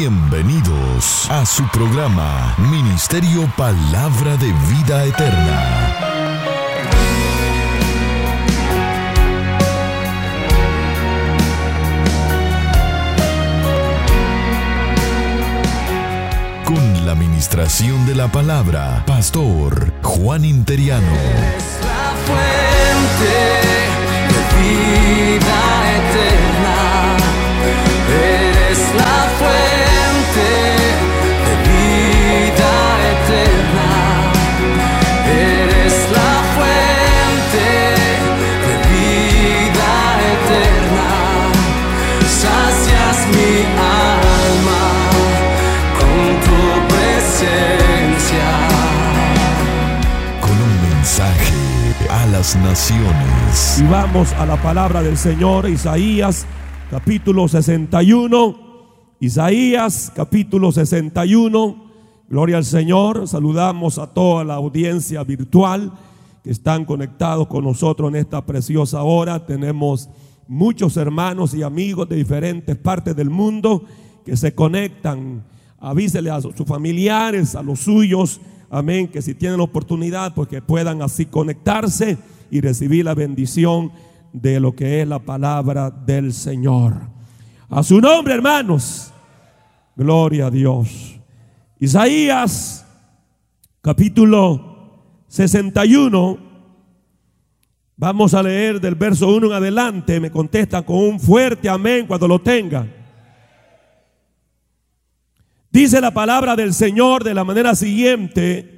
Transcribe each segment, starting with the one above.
Bienvenidos a su programa Ministerio Palabra de Vida Eterna. Con la administración de la palabra, Pastor Juan Interiano. Es fuente de vida naciones. Y vamos a la palabra del Señor, Isaías capítulo 61. Isaías capítulo 61. Gloria al Señor. Saludamos a toda la audiencia virtual que están conectados con nosotros en esta preciosa hora. Tenemos muchos hermanos y amigos de diferentes partes del mundo que se conectan. Avísele a sus familiares, a los suyos. Amén. Que si tienen la oportunidad, pues que puedan así conectarse y recibir la bendición de lo que es la palabra del Señor. A su nombre, hermanos. Gloria a Dios. Isaías capítulo 61. Vamos a leer del verso 1 en adelante. Me contestan con un fuerte amén cuando lo tengan. Dice la palabra del Señor de la manera siguiente.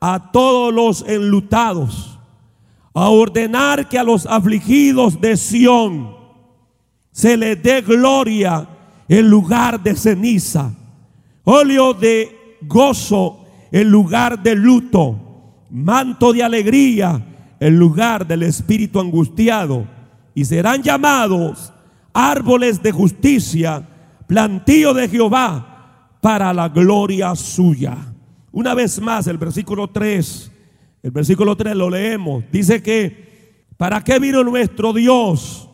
a todos los enlutados a ordenar que a los afligidos de Sión se les dé gloria en lugar de ceniza, óleo de gozo en lugar de luto, manto de alegría en lugar del espíritu angustiado, y serán llamados árboles de justicia, plantío de Jehová para la gloria suya. Una vez más, el versículo 3 el versículo 3 lo leemos. Dice que, ¿para qué vino nuestro Dios?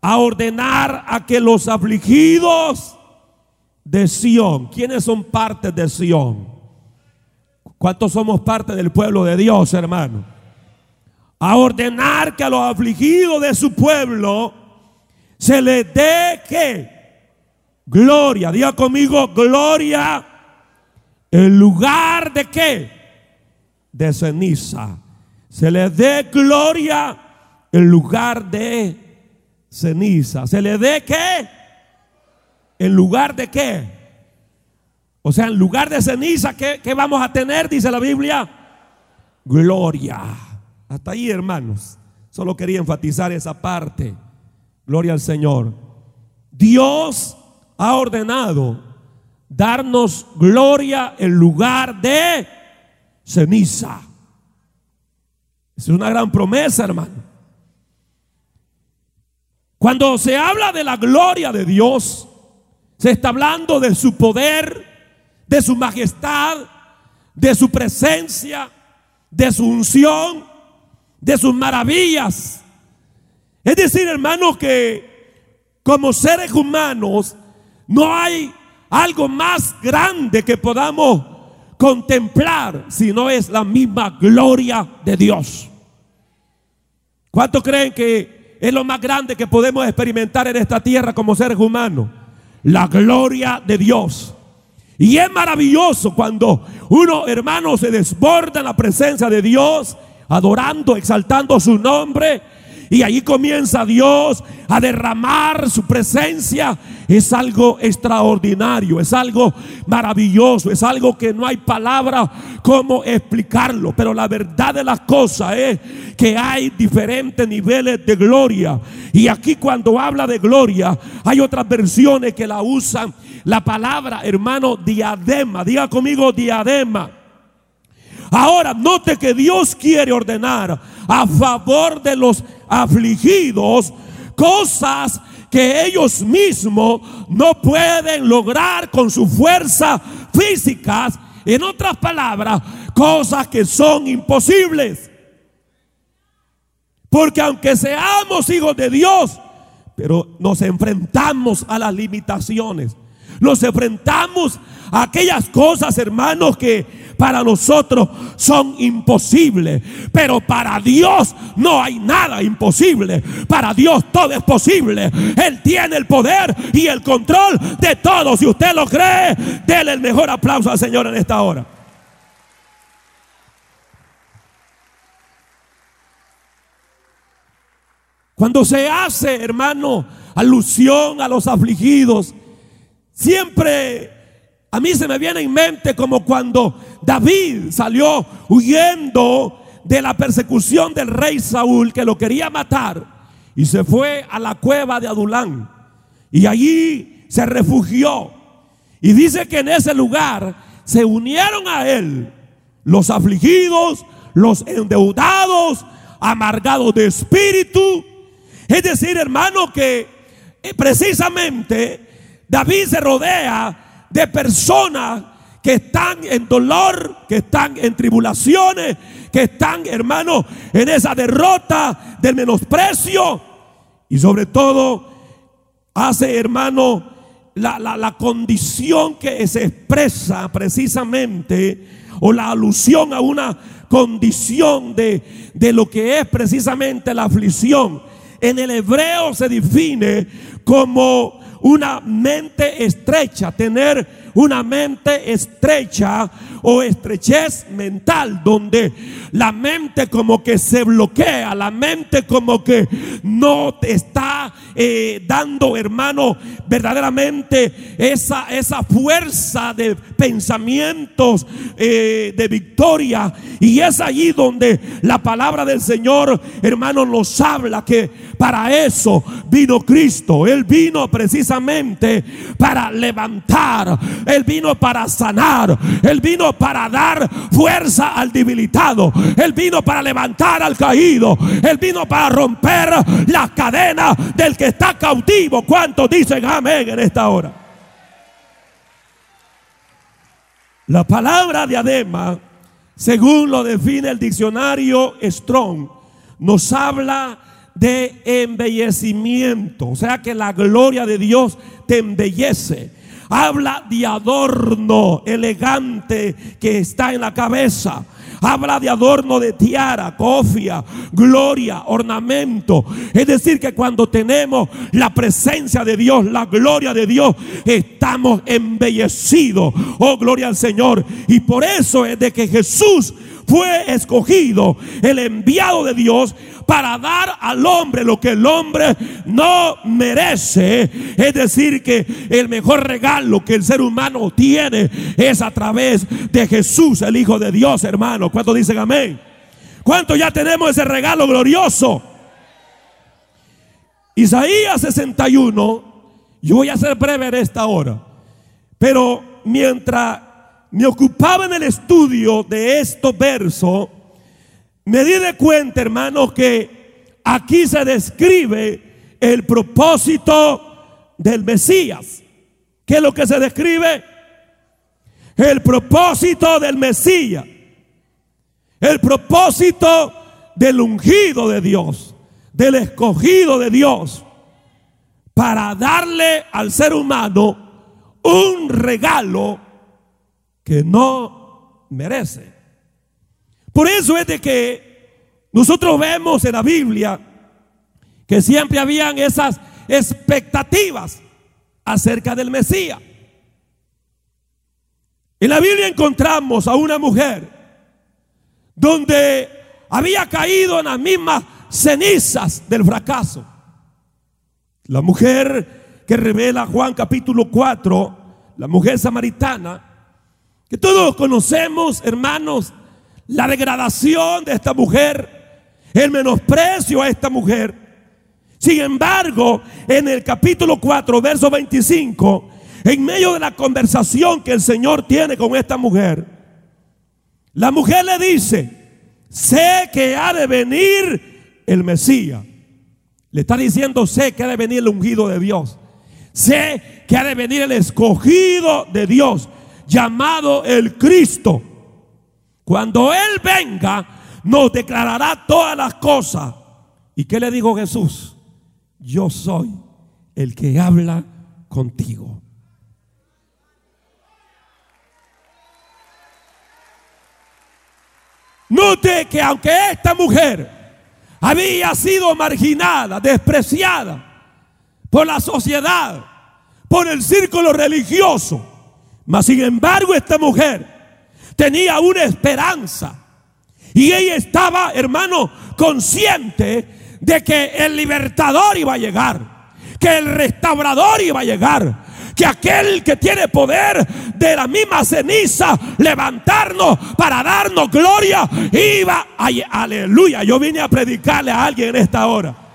A ordenar a que los afligidos de Sión, ¿quiénes son parte de Sión? ¿Cuántos somos parte del pueblo de Dios, hermano? A ordenar que a los afligidos de su pueblo se les dé que gloria, diga conmigo gloria, en lugar de qué? de ceniza. Se le dé gloria en lugar de ceniza. Se le dé qué? En lugar de qué? O sea, en lugar de ceniza, ¿qué, qué vamos a tener? Dice la Biblia. Gloria. Hasta ahí, hermanos. Solo quería enfatizar esa parte. Gloria al Señor. Dios ha ordenado darnos gloria en lugar de ceniza. Es una gran promesa, hermano. Cuando se habla de la gloria de Dios, se está hablando de su poder, de su majestad, de su presencia, de su unción, de sus maravillas. Es decir, hermano, que como seres humanos no hay algo más grande que podamos contemplar si no es la misma gloria de Dios. ¿Cuántos creen que es lo más grande que podemos experimentar en esta tierra como seres humanos? La gloria de Dios. Y es maravilloso cuando uno, hermano, se desborda en la presencia de Dios, adorando, exaltando su nombre. Y ahí comienza Dios a derramar su presencia, es algo extraordinario, es algo maravilloso, es algo que no hay palabra como explicarlo. Pero la verdad de las cosas es que hay diferentes niveles de gloria. Y aquí cuando habla de gloria, hay otras versiones que la usan la palabra, hermano, diadema. Diga conmigo diadema. Ahora, note que Dios quiere ordenar a favor de los afligidos cosas que ellos mismos no pueden lograr con su fuerza físicas. En otras palabras, cosas que son imposibles. Porque aunque seamos hijos de Dios, pero nos enfrentamos a las limitaciones. Nos enfrentamos a aquellas cosas, hermanos, que para nosotros son imposibles. Pero para Dios no hay nada imposible. Para Dios todo es posible. Él tiene el poder y el control de todo. Si usted lo cree, déle el mejor aplauso al Señor en esta hora. Cuando se hace, hermano, alusión a los afligidos, siempre a mí se me viene en mente como cuando David salió huyendo de la persecución del rey Saúl que lo quería matar y se fue a la cueva de Adulán y allí se refugió. Y dice que en ese lugar se unieron a él los afligidos, los endeudados, amargados de espíritu. Es decir, hermano, que eh, precisamente David se rodea de personas que están en dolor, que están en tribulaciones, que están, hermanos, en esa derrota del menosprecio. Y sobre todo, hace, hermano, la, la, condición que se expresa precisamente, o la alusión a una condición de, de lo que es precisamente la aflicción. En el hebreo se define como una mente estrecha, tener una mente estrecha o estrechez mental, donde la mente como que se bloquea, la mente como que no está eh, dando, hermano, verdaderamente esa, esa fuerza de pensamientos eh, de victoria. Y es allí donde la palabra del Señor, hermano, nos habla que para eso vino Cristo. Él vino precisamente para levantar él vino para sanar. Él vino para dar fuerza al debilitado. Él vino para levantar al caído. Él vino para romper las cadenas del que está cautivo. ¿Cuántos dicen amén en esta hora? La palabra diadema, según lo define el diccionario Strong, nos habla de embellecimiento. O sea que la gloria de Dios te embellece habla de adorno elegante que está en la cabeza. Habla de adorno de tiara, cofia, gloria, ornamento. Es decir, que cuando tenemos la presencia de Dios, la gloria de Dios, estamos embellecidos. Oh, gloria al Señor. Y por eso es de que Jesús fue escogido, el enviado de Dios, para dar al hombre lo que el hombre no merece. Es decir, que el mejor regalo que el ser humano tiene es a través de Jesús, el Hijo de Dios, hermano. ¿Cuántos dicen amén? ¿Cuántos ya tenemos ese regalo glorioso? Isaías 61, yo voy a ser breve en esta hora, pero mientras me ocupaba en el estudio de estos versos, me di de cuenta, hermanos, que aquí se describe el propósito del Mesías. ¿Qué es lo que se describe? El propósito del Mesías. El propósito del ungido de Dios, del escogido de Dios, para darle al ser humano un regalo que no merece. Por eso es de que nosotros vemos en la Biblia que siempre habían esas expectativas acerca del Mesías. En la Biblia encontramos a una mujer donde había caído en las mismas cenizas del fracaso. La mujer que revela Juan capítulo 4, la mujer samaritana, que todos conocemos, hermanos, la degradación de esta mujer, el menosprecio a esta mujer. Sin embargo, en el capítulo 4, verso 25, en medio de la conversación que el Señor tiene con esta mujer, la mujer le dice, sé que ha de venir el Mesías. Le está diciendo, sé que ha de venir el ungido de Dios. Sé que ha de venir el escogido de Dios, llamado el Cristo. Cuando Él venga, nos declarará todas las cosas. ¿Y qué le dijo Jesús? Yo soy el que habla contigo. Note que aunque esta mujer había sido marginada, despreciada por la sociedad, por el círculo religioso, mas sin embargo esta mujer tenía una esperanza y ella estaba, hermano, consciente de que el libertador iba a llegar, que el restaurador iba a llegar, que aquel que tiene poder de la misma ceniza levantarnos para darnos gloria, iba a... Aleluya, yo vine a predicarle a alguien en esta hora.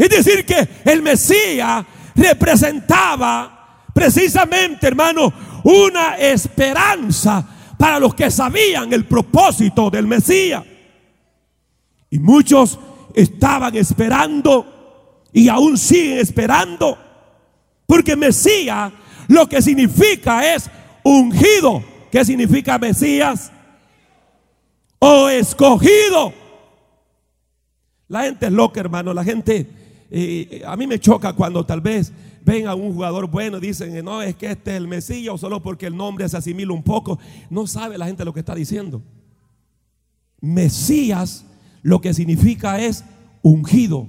Es decir, que el Mesías representaba precisamente, hermano, una esperanza para los que sabían el propósito del Mesías. Y muchos estaban esperando y aún siguen esperando. Porque Mesías lo que significa es ungido. ¿Qué significa Mesías? O escogido. La gente es loca, hermano. La gente, eh, a mí me choca cuando tal vez ven a un jugador bueno y dicen, no, es que este es el Mesías o solo porque el nombre se asimila un poco. No sabe la gente lo que está diciendo. Mesías lo que significa es ungido.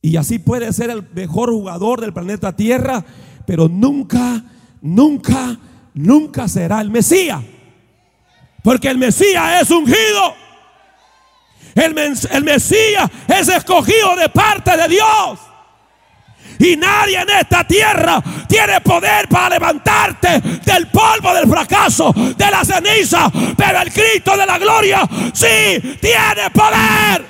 Y así puede ser el mejor jugador del planeta Tierra, pero nunca, nunca, nunca será el Mesías. Porque el Mesías es ungido. El, el Mesías es escogido de parte de Dios. Y nadie en esta tierra tiene poder para levantarte del polvo del fracaso, de la ceniza. Pero el Cristo de la gloria sí tiene poder.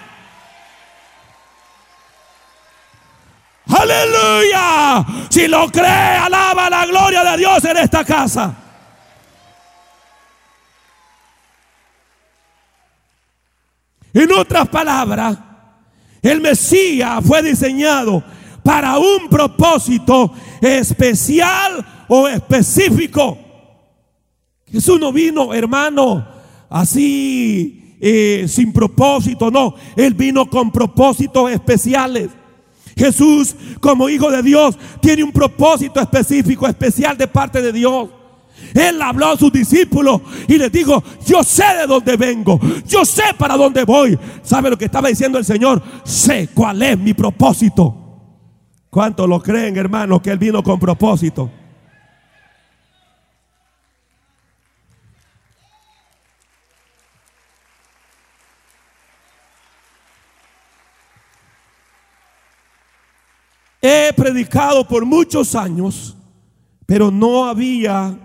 Aleluya. Si lo cree, alaba la gloria de Dios en esta casa. En otras palabras, el Mesías fue diseñado para un propósito especial o específico. Jesús no vino, hermano, así eh, sin propósito, no. Él vino con propósitos especiales. Jesús, como hijo de Dios, tiene un propósito específico, especial de parte de Dios. Él habló a sus discípulos y les dijo, yo sé de dónde vengo, yo sé para dónde voy. ¿Sabe lo que estaba diciendo el Señor? Sé cuál es mi propósito. ¿Cuántos lo creen, hermanos, que Él vino con propósito? He predicado por muchos años, pero no había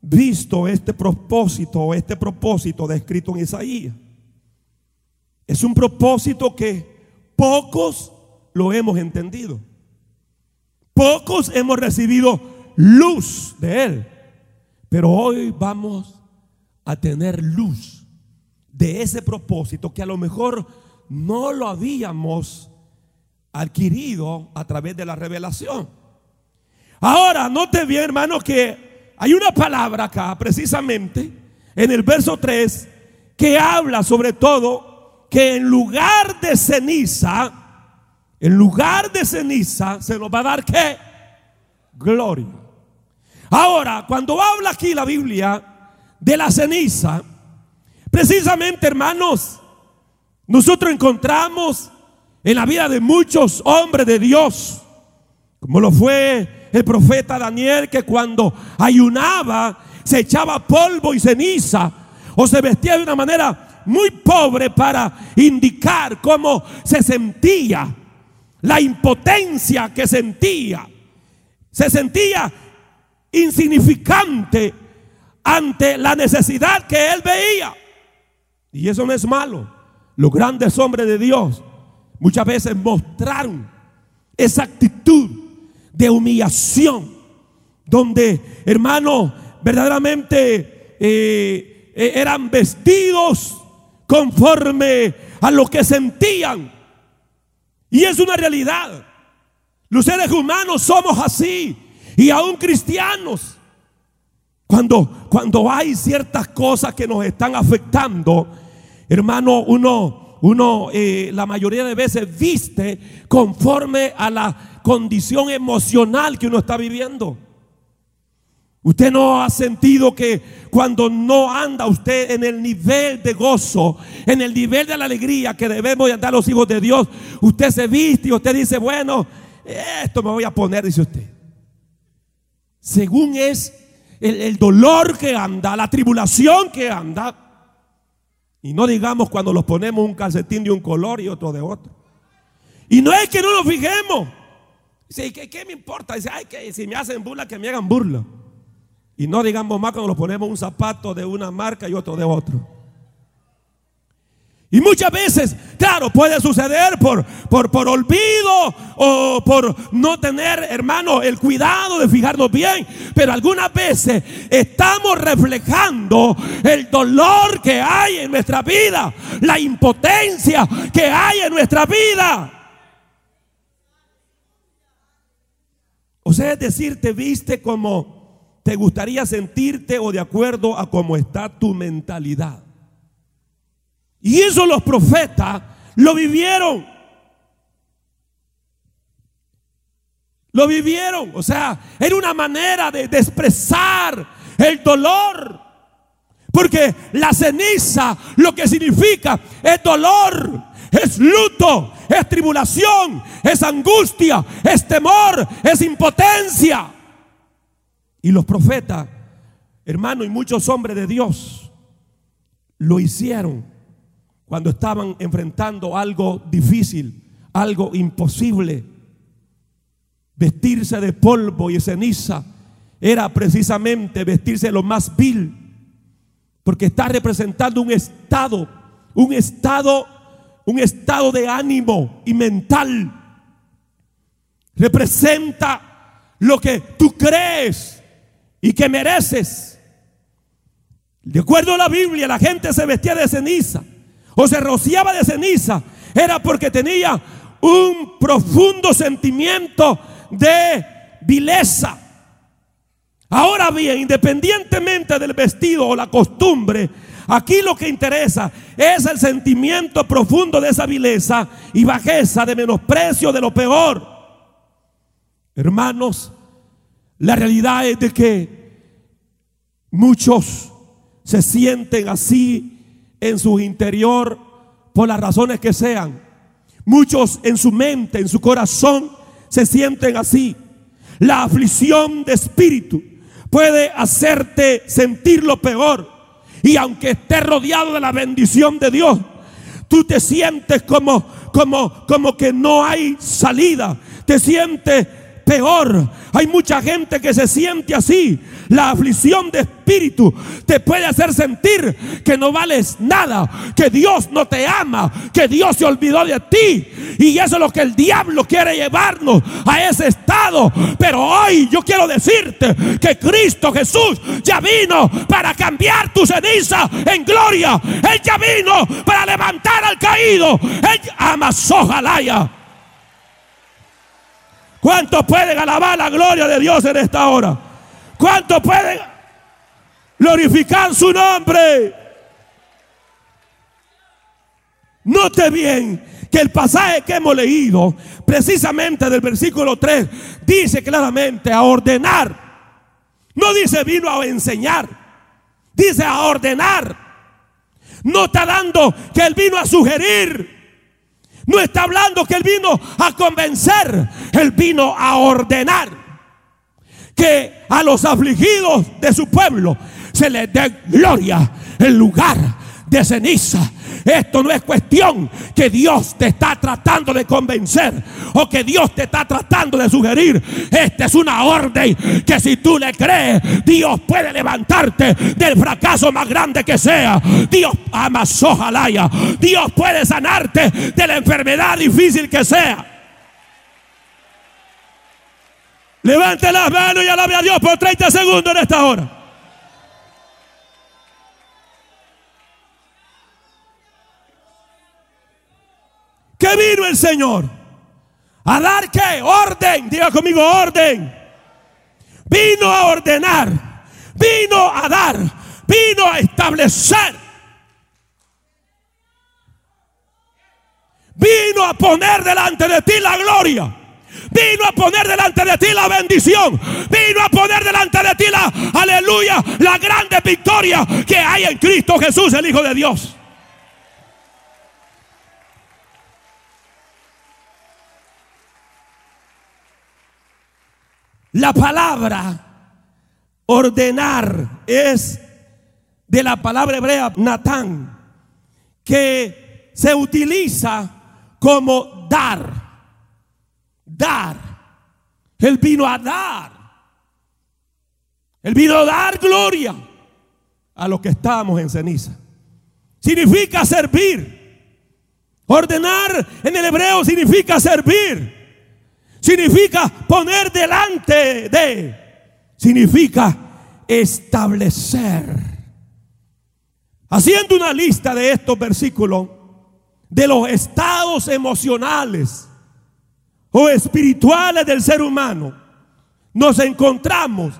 visto este propósito, este propósito descrito en Isaías. Es un propósito que pocos lo hemos entendido. Pocos hemos recibido luz de Él. Pero hoy vamos a tener luz de ese propósito que a lo mejor no lo habíamos adquirido a través de la revelación. Ahora, note bien, hermano, que hay una palabra acá, precisamente, en el verso 3, que habla sobre todo que en lugar de ceniza, en lugar de ceniza se nos va a dar qué? Gloria. Ahora, cuando habla aquí la Biblia de la ceniza, precisamente hermanos, nosotros encontramos en la vida de muchos hombres de Dios, como lo fue el profeta Daniel, que cuando ayunaba, se echaba polvo y ceniza o se vestía de una manera muy pobre para indicar cómo se sentía, la impotencia que sentía. Se sentía insignificante ante la necesidad que él veía. Y eso no es malo. Los grandes hombres de Dios muchas veces mostraron esa actitud de humillación, donde, hermano, verdaderamente eh, eh, eran vestidos conforme a lo que sentían. Y es una realidad. Los seres humanos somos así, y aún cristianos. Cuando, cuando hay ciertas cosas que nos están afectando, hermano, uno, uno eh, la mayoría de veces viste conforme a la condición emocional que uno está viviendo. Usted no ha sentido que cuando no anda usted en el nivel de gozo, en el nivel de la alegría que debemos andar los hijos de Dios, usted se viste y usted dice, bueno, esto me voy a poner, dice usted. Según es el, dolor que anda, la tribulación que anda. Y no digamos cuando los ponemos un calcetín de un color y otro de otro. Y no es que no nos fijemos. Dice, ¿qué, qué me importa? Dice, ay, que si me hacen burla, que me hagan burla. Y no digamos más cuando los ponemos un zapato de una marca y otro de otro. Y muchas veces, claro, puede suceder por, por, por olvido o por no tener, hermano, el cuidado de fijarnos bien. Pero algunas veces estamos reflejando el dolor que hay en nuestra vida, la impotencia que hay en nuestra vida. O sea, es decir, te viste como te gustaría sentirte o de acuerdo a cómo está tu mentalidad. Y eso los profetas lo vivieron. Lo vivieron. O sea, era una manera de, expresar el dolor. Porque la ceniza lo que significa es dolor, es luto, es tribulación, es angustia, es temor, es impotencia. Y los profetas, hermano, y muchos hombres de Dios lo hicieron cuando estaban enfrentando algo difícil, algo imposible. Vestirse de polvo y ceniza era precisamente vestirse lo más vil, porque está representando un estado, un estado, un estado de ánimo y mental. Representa lo que tú crees y que mereces. De acuerdo a la Biblia, la gente se vestía de ceniza o se rociaba de ceniza, era porque tenía un profundo sentimiento de vileza. Ahora bien, independientemente del vestido o la costumbre, aquí lo que interesa es el sentimiento profundo de esa vileza y bajeza, de menosprecio, de lo peor. Hermanos, la realidad es de que muchos se sienten así en su interior por las razones que sean. Muchos en su mente, en su corazón, se sienten así. La aflicción de espíritu puede hacerte sentir lo peor. Y aunque estés rodeado de la bendición de Dios, tú te sientes como, como, como que no hay salida. Te sientes peor. Hay mucha gente que se siente así. La aflicción de espíritu te puede hacer sentir que no vales nada, que Dios no te ama, que Dios se olvidó de ti. Y eso es lo que el diablo quiere llevarnos a ese estado. Pero hoy yo quiero decirte que Cristo Jesús ya vino para cambiar tu ceniza en gloria. Él ya vino para levantar al caído. Él ama Sojalaya. ¿Cuántos pueden alabar la gloria de Dios en esta hora? ¿Cuántos pueden glorificar su nombre? Note bien que el pasaje que hemos leído, precisamente del versículo 3, dice claramente a ordenar. No dice vino a enseñar, dice a ordenar. No está dando que él vino a sugerir. No está hablando que Él vino a convencer, Él vino a ordenar. Que a los afligidos de su pueblo se les dé gloria en lugar de ceniza. Esto no es cuestión que Dios te está tratando de convencer o que Dios te está tratando de sugerir. Esta es una orden que si tú le crees, Dios puede levantarte del fracaso más grande que sea. Dios ama sojalaya. Dios puede sanarte de la enfermedad difícil que sea. Levante las manos y alabe a Dios por 30 segundos en esta hora. ¿Qué vino el Señor? ¿A dar qué? Orden. Diga conmigo, orden. Vino a ordenar. Vino a dar. Vino a establecer. Vino a poner delante de ti la gloria. Vino a poner delante de ti la bendición. Vino a poner delante de ti la, aleluya, la grande victoria que hay en Cristo Jesús, el Hijo de Dios. La palabra ordenar es de la palabra hebrea Natán, que se utiliza como dar. Dar. Él vino a dar. Él vino a dar gloria a los que estamos en ceniza. Significa servir. Ordenar en el hebreo significa servir. Significa poner delante de. Significa establecer. Haciendo una lista de estos versículos de los estados emocionales o espirituales del ser humano, nos encontramos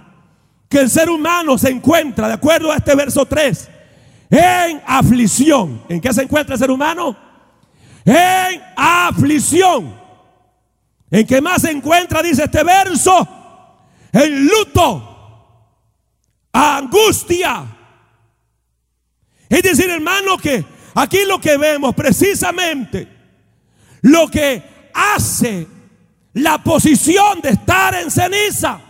que el ser humano se encuentra, de acuerdo a este verso 3, en aflicción. ¿En qué se encuentra el ser humano? En aflicción. ¿En qué más se encuentra, dice este verso? En luto, angustia. Es decir, hermano, que aquí lo que vemos precisamente, lo que hace la posición de estar en ceniza.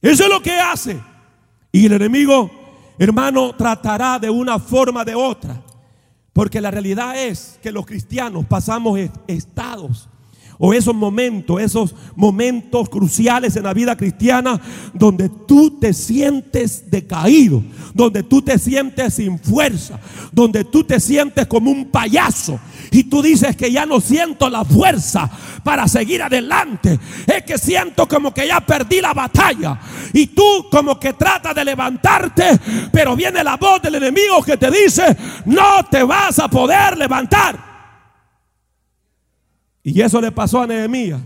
Eso es lo que hace. Y el enemigo, hermano, tratará de una forma o de otra porque la realidad es que los cristianos pasamos estados o esos momentos, esos momentos cruciales en la vida cristiana donde tú te sientes decaído, donde tú te sientes sin fuerza, donde tú te sientes como un payaso y tú dices que ya no siento la fuerza para seguir adelante, es que siento como que ya perdí la batalla y tú como que tratas de levantarte, pero viene la voz del enemigo que te dice, no te vas a poder levantar. Y eso le pasó a Nehemías.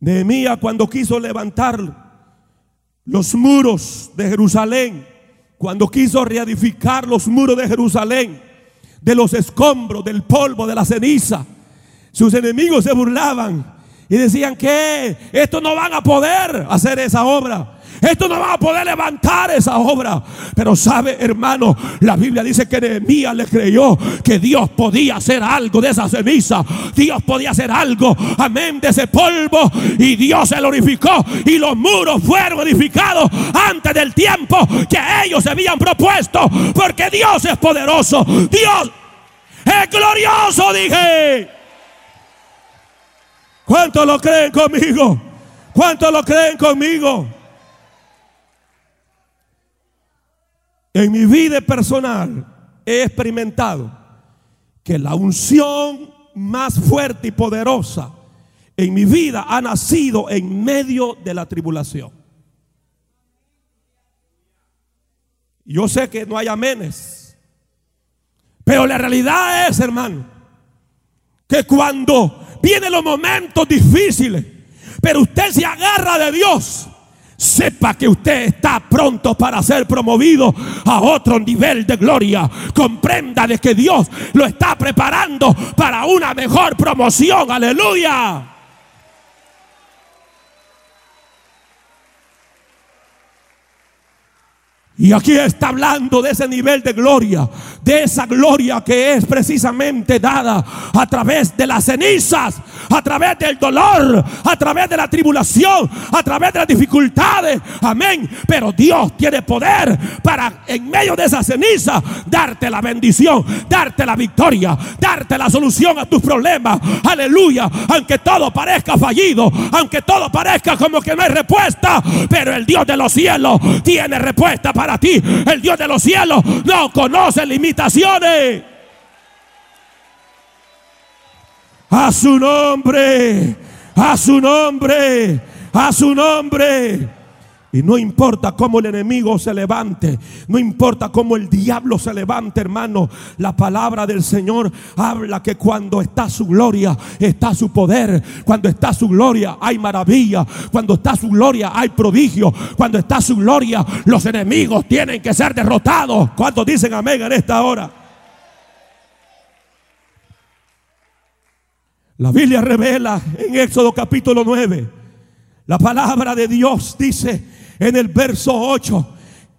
Nehemías cuando quiso levantar los muros de Jerusalén, cuando quiso reedificar los muros de Jerusalén, de los escombros, del polvo, de la ceniza, sus enemigos se burlaban y decían que estos no van a poder hacer esa obra. Esto no va a poder levantar esa obra. Pero sabe, hermano, la Biblia dice que Nehemías le creyó que Dios podía hacer algo de esa ceniza. Dios podía hacer algo, amén, de ese polvo. Y Dios se glorificó. Y los muros fueron edificados antes del tiempo que ellos se habían propuesto. Porque Dios es poderoso. Dios es glorioso, dije. ¿Cuántos lo creen conmigo? ¿Cuántos lo creen conmigo? En mi vida personal he experimentado que la unción más fuerte y poderosa en mi vida ha nacido en medio de la tribulación. Yo sé que no hay amenes, pero la realidad es, hermano, que cuando vienen los momentos difíciles, pero usted se agarra de Dios, sepa que usted está pronto para ser promovido a otro nivel de gloria. Comprenda de que Dios lo está preparando para una mejor promoción. Aleluya. Y aquí está hablando de ese nivel de gloria, de esa gloria que es precisamente dada a través de las cenizas, a través del dolor, a través de la tribulación, a través de las dificultades. Amén. Pero Dios tiene poder para en medio de esa ceniza darte la bendición, darte la victoria, darte la solución a tus problemas. Aleluya. Aunque todo parezca fallido, aunque todo parezca como que no hay respuesta, pero el Dios de los cielos tiene respuesta para ti. El Dios de los cielos no conoce limitaciones. A su nombre, a su nombre, a su nombre. Y no importa cómo el enemigo se levante, no importa cómo el diablo se levante, hermano. La palabra del Señor habla que cuando está su gloria, está su poder. Cuando está su gloria, hay maravilla. Cuando está su gloria, hay prodigio. Cuando está su gloria, los enemigos tienen que ser derrotados. ¿Cuántos dicen amén en esta hora? La Biblia revela en Éxodo capítulo 9. La palabra de Dios dice en el verso 8.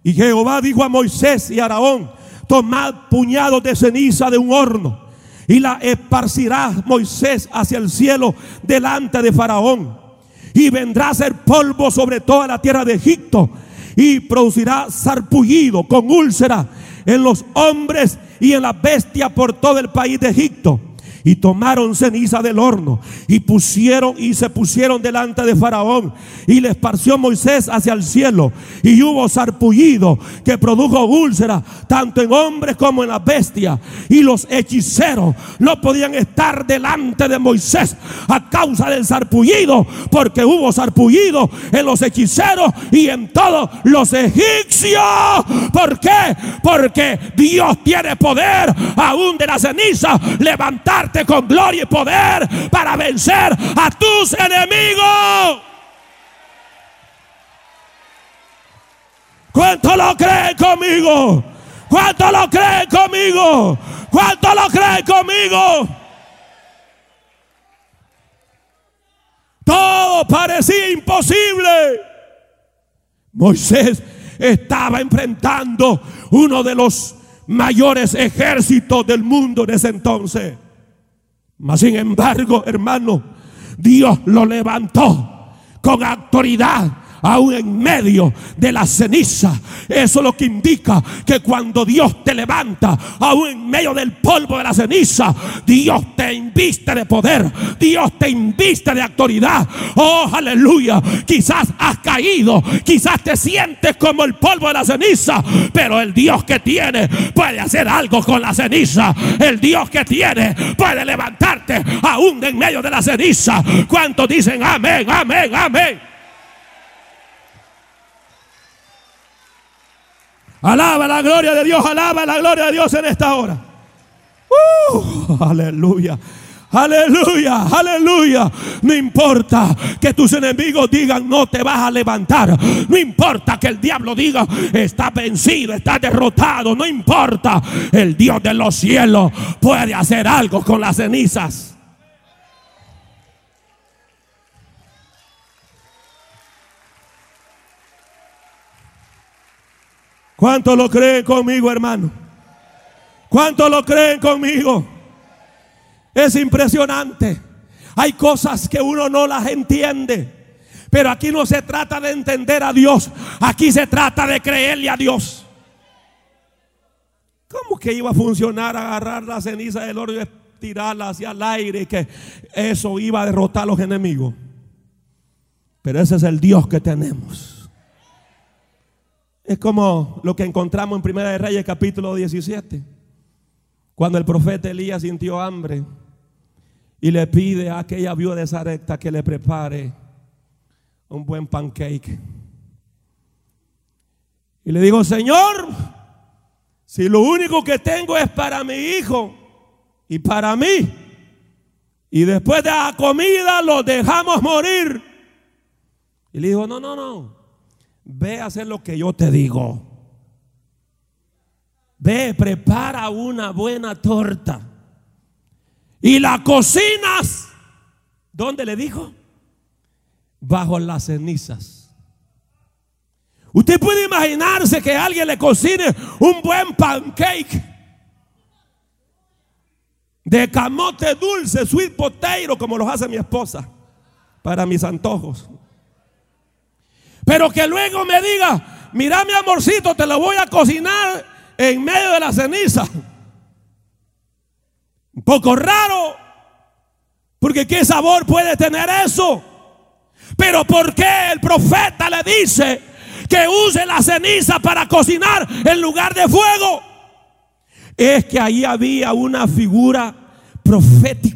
Y Jehová dijo a Moisés y a Araón, tomad puñados de ceniza de un horno y la esparcirá Moisés hacia el cielo delante de Faraón. Y vendrá a ser polvo sobre toda la tierra de Egipto y producirá sarpullido con úlcera en los hombres y en las bestias por todo el país de Egipto. Y tomaron ceniza del horno y pusieron y se pusieron delante de Faraón y le esparció Moisés hacia el cielo y hubo sarpullido que produjo úlcera tanto en hombres como en las bestias y los hechiceros no podían estar delante de Moisés a causa del sarpullido porque hubo sarpullido en los hechiceros y en todos los egipcios. ¿Por qué? Porque Dios tiene poder aún de la ceniza levantar con gloria y poder para vencer a tus enemigos. ¿Cuánto lo creen conmigo? ¿Cuánto lo creen conmigo? ¿Cuánto lo creen conmigo? Todo parecía imposible. Moisés estaba enfrentando uno de los mayores ejércitos del mundo en ese entonces. Mas sin embargo, hermano, Dios lo levantó con autoridad aún en medio de la ceniza. Eso es lo que indica que cuando Dios te levanta, aún en medio del polvo de la ceniza, Dios te inviste de poder, Dios te inviste de autoridad. Oh, aleluya. Quizás has caído, quizás te sientes como el polvo de la ceniza, pero el Dios que tiene puede hacer algo con la ceniza. El Dios que tiene puede levantarte aún en medio de la ceniza. ¿Cuántos dicen amén, amén, amén? Alaba la gloria de Dios, alaba la gloria de Dios en esta hora. Uh, aleluya. Aleluya, aleluya. No importa que tus enemigos digan no te vas a levantar. No importa que el diablo diga está vencido, está derrotado. No importa. El Dios de los cielos puede hacer algo con las cenizas. ¿Cuántos lo creen conmigo, hermano? ¿Cuántos lo creen conmigo? Es impresionante. Hay cosas que uno no las entiende. Pero aquí no se trata de entender a Dios. Aquí se trata de creerle a Dios. ¿Cómo que iba a funcionar agarrar la ceniza del oro y tirarla hacia el aire y que eso iba a derrotar a los enemigos? Pero ese es el Dios que tenemos. Es como lo que encontramos en Primera de Reyes capítulo 17. Cuando el profeta Elías sintió hambre y le pide a aquella viuda de Sarepta que le prepare un buen pancake. Y le digo, Señor, si lo único que tengo es para mi hijo y para mí, y después de la comida lo dejamos morir. Y le dijo, no, no, no, Ve a hacer lo que yo te digo. Ve, prepara una buena torta. Y la cocinas. ¿Dónde le dijo? Bajo las cenizas. Usted puede imaginarse que alguien le cocine un buen pancake de camote dulce, sweet potato, como los hace mi esposa, para mis antojos. Pero que luego me diga, mira mi amorcito, te lo voy a cocinar en medio de la ceniza. Un poco raro, porque qué sabor puede tener eso. Pero ¿por qué el profeta le dice que use la ceniza para cocinar en lugar de fuego? Es que ahí había una figura profética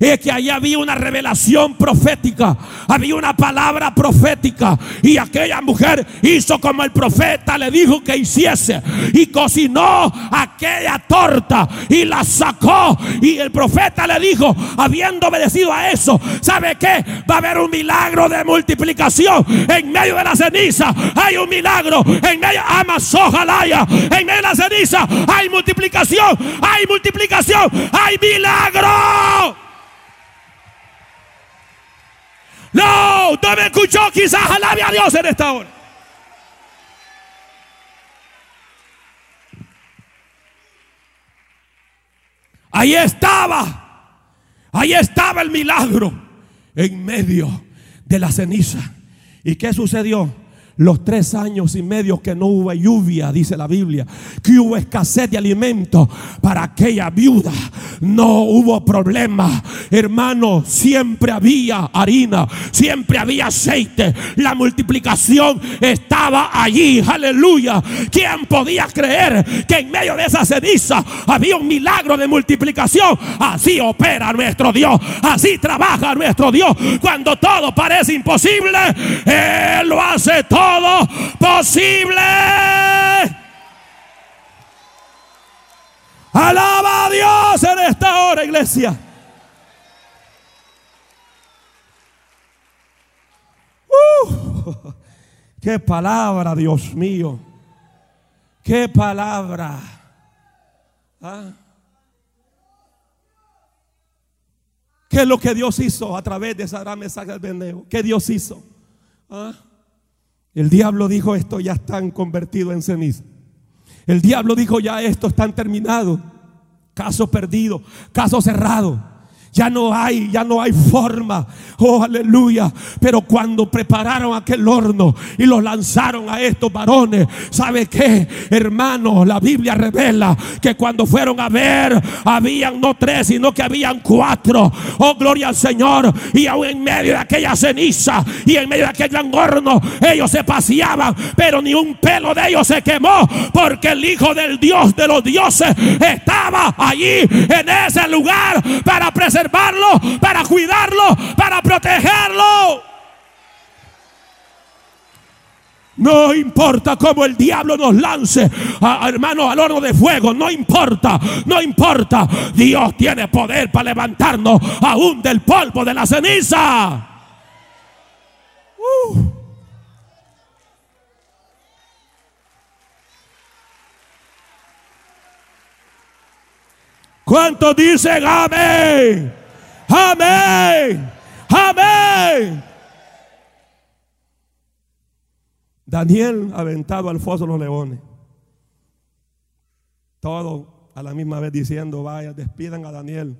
es que allí había una revelación profética, había una palabra profética. Y aquella mujer hizo como el profeta le dijo que hiciese. Y cocinó aquella torta y la sacó. Y el profeta le dijo, habiendo obedecido a eso, ¿sabe qué? Va a haber un milagro de multiplicación en medio de la ceniza. Hay un milagro en medio, amazojalaya, en medio de la ceniza. Hay multiplicación, hay multiplicación, hay milagro. Usted me escuchó, quizás alabe a Dios en esta hora. Ahí estaba, ahí estaba el milagro en medio de la ceniza. ¿Y qué sucedió? Los tres años y medio que no hubo lluvia, dice la Biblia, que hubo escasez de alimento para aquella viuda, no hubo problema, hermano, siempre había harina, siempre había aceite, la multiplicación estaba allí, aleluya. ¿Quién podía creer que en medio de esa ceniza había un milagro de multiplicación? Así opera nuestro Dios, así trabaja nuestro Dios. Cuando todo parece imposible, Él lo hace todo posible. Alaba a Dios en esta hora, iglesia. Uh, qué palabra, Dios mío. Qué palabra. ¿Ah? ¿Qué es lo que Dios hizo a través de esa gran mensaje del Beneo? ¿Qué Dios hizo? ¿Ah? El diablo dijo, esto ya están convertido en ceniza. El diablo dijo, ya esto están terminado. Caso perdido, caso cerrado. Ya no hay, ya no hay forma. Oh, aleluya. Pero cuando prepararon aquel horno y los lanzaron a estos varones, ¿sabe qué? Hermano, la Biblia revela que cuando fueron a ver, habían no tres, sino que habían cuatro. Oh, gloria al Señor. Y aún en medio de aquella ceniza y en medio de aquel gran horno, ellos se paseaban, pero ni un pelo de ellos se quemó, porque el Hijo del Dios de los dioses estaba allí en ese lugar para presentar para cuidarlo, para protegerlo. No importa cómo el diablo nos lance, a, hermano, al horno de fuego. No importa, no importa. Dios tiene poder para levantarnos aún del polvo de la ceniza. Uh. ¿Cuántos dicen amén? Amén. Amén. Daniel aventado al foso de los leones. Todo a la misma vez diciendo, vaya, despidan a Daniel.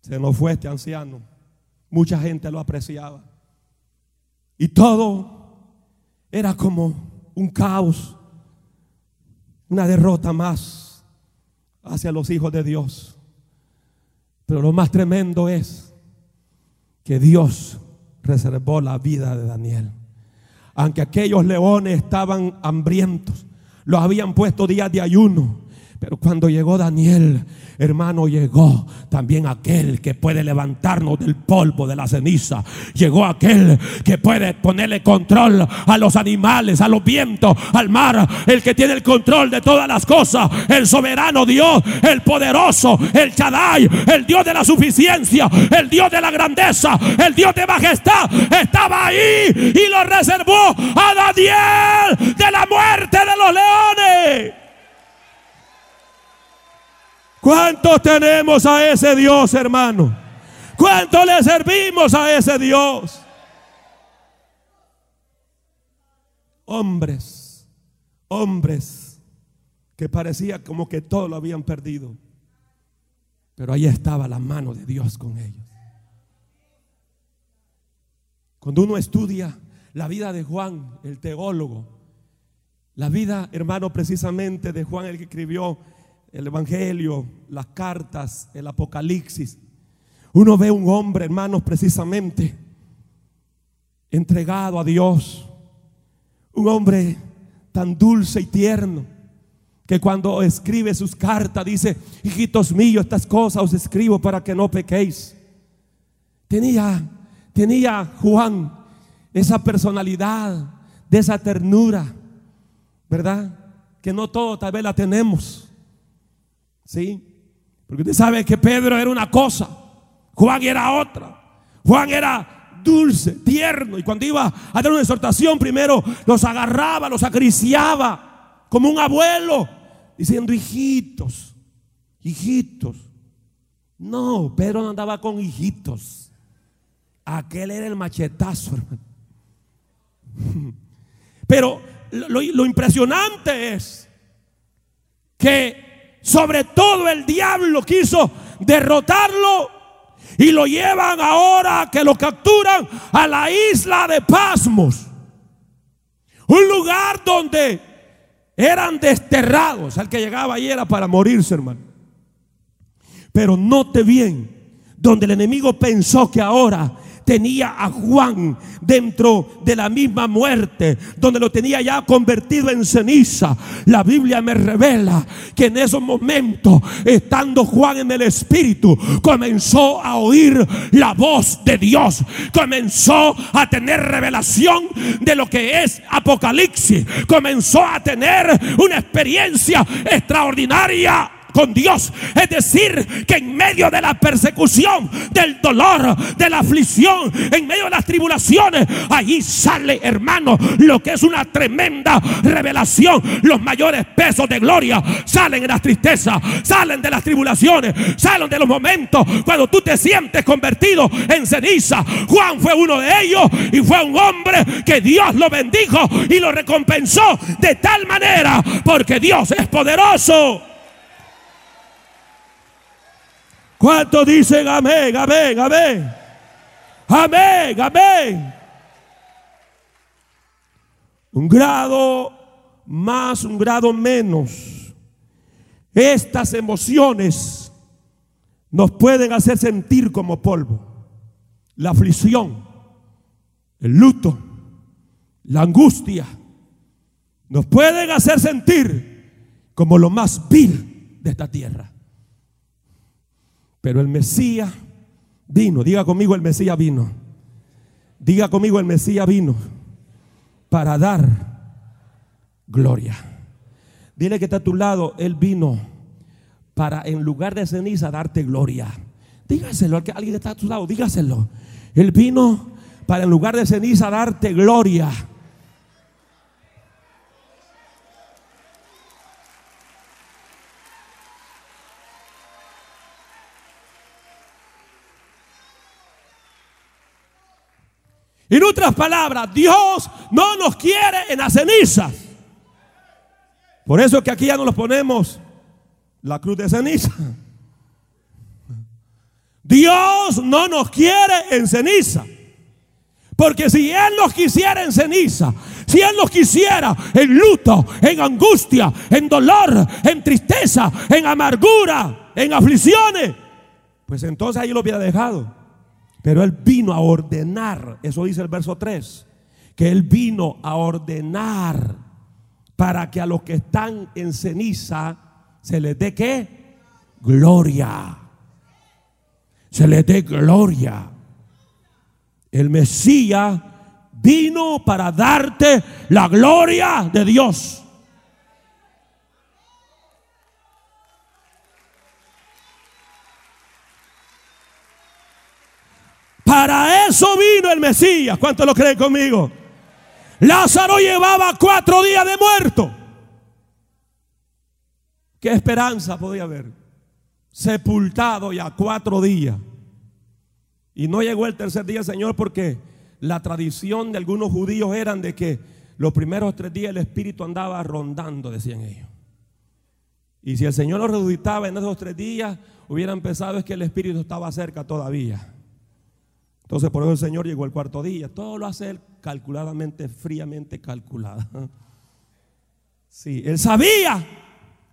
Se nos fue este anciano. Mucha gente lo apreciaba. Y todo era como un caos, una derrota más hacia los hijos de Dios. Pero lo más tremendo es que Dios reservó la vida de Daniel. Aunque aquellos leones estaban hambrientos, los habían puesto días de ayuno. Pero cuando llegó Daniel, hermano, llegó también aquel que puede levantarnos del polvo de la ceniza. Llegó aquel que puede ponerle control a los animales, a los vientos, al mar. El que tiene el control de todas las cosas. El soberano Dios, el poderoso, el Chadai, el Dios de la suficiencia, el Dios de la grandeza, el Dios de majestad. Estaba ahí y lo reservó a Daniel de la muerte de los leones. ¿Cuántos tenemos a ese Dios, hermano? ¿Cuánto le servimos a ese Dios? hombres, hombres que parecía como que todo lo habían perdido. Pero ahí estaba la mano de Dios con ellos. Cuando uno estudia la vida de Juan, el teólogo, la vida, hermano, precisamente de Juan, el que escribió el Evangelio, las cartas, el Apocalipsis, uno ve un hombre, hermanos, precisamente entregado a Dios, un hombre tan dulce y tierno, que cuando escribe sus cartas dice, hijitos míos, estas cosas os escribo para que no pequéis. Tenía, tenía Juan esa personalidad, de esa ternura, ¿verdad? Que no todo tal vez la tenemos. ¿Sí? Porque usted sabe que Pedro era una cosa, Juan era otra. Juan era dulce, tierno, y cuando iba a dar una exhortación, primero los agarraba, los acariciaba, como un abuelo, diciendo, hijitos, hijitos. No, Pedro no andaba con hijitos. Aquel era el machetazo, hermano. Pero lo, lo impresionante es que sobre todo el diablo quiso derrotarlo y lo llevan ahora que lo capturan a la isla de Pasmos. Un lugar donde eran desterrados. El que llegaba ahí era para morirse, hermano. Pero note bien, donde el enemigo pensó que ahora tenía a Juan dentro de la misma muerte, donde lo tenía ya convertido en ceniza. La Biblia me revela que en esos momentos, estando Juan en el Espíritu, comenzó a oír la voz de Dios, comenzó a tener revelación de lo que es Apocalipsis, comenzó a tener una experiencia extraordinaria con Dios. Es decir, que en medio de la persecución, del dolor, de la aflicción, en medio de las tribulaciones, allí sale, hermano, lo que es una tremenda revelación. Los mayores pesos de gloria salen en las tristezas, salen de las tribulaciones, salen de los momentos cuando tú te sientes convertido en ceniza. Juan fue uno de ellos y fue un hombre que Dios lo bendijo y lo recompensó de tal manera porque Dios es poderoso. ¿Cuántos dicen amén, amén, amén? Amén, amén. Un grado más, un grado menos. Estas emociones nos pueden hacer sentir como polvo. La aflicción, el luto, la angustia, nos pueden hacer sentir como lo más vil de esta tierra. Pero el Mesías vino, diga conmigo el Mesías vino. Diga conmigo el Mesías vino para dar gloria. Dile que está a tu lado, Él vino para en lugar de ceniza darte gloria. Dígaselo, alguien que está a tu lado, dígaselo. Él vino para en lugar de ceniza darte gloria. En otras palabras, Dios no nos quiere en las cenizas. Por eso es que aquí ya no nos ponemos la cruz de ceniza. Dios no nos quiere en ceniza. Porque si Él nos quisiera en ceniza, si Él nos quisiera en luto, en angustia, en dolor, en tristeza, en amargura, en aflicciones, pues entonces ahí lo hubiera dejado. Pero Él vino a ordenar, eso dice el verso 3, que Él vino a ordenar para que a los que están en ceniza se les dé qué? Gloria. Se les dé gloria. El Mesías vino para darte la gloria de Dios. Vino el Mesías. ¿Cuántos lo creen conmigo? Lázaro llevaba cuatro días de muerto. ¿Qué esperanza podía haber? Sepultado ya cuatro días. Y no llegó el tercer día, Señor, porque la tradición de algunos judíos eran de que los primeros tres días el espíritu andaba rondando, decían ellos. Y si el Señor lo resucitaba en esos tres días, hubieran pensado es que el espíritu estaba cerca todavía. Entonces por eso el Señor llegó el cuarto día. Todo lo hace él calculadamente, fríamente calculado. Sí, él sabía.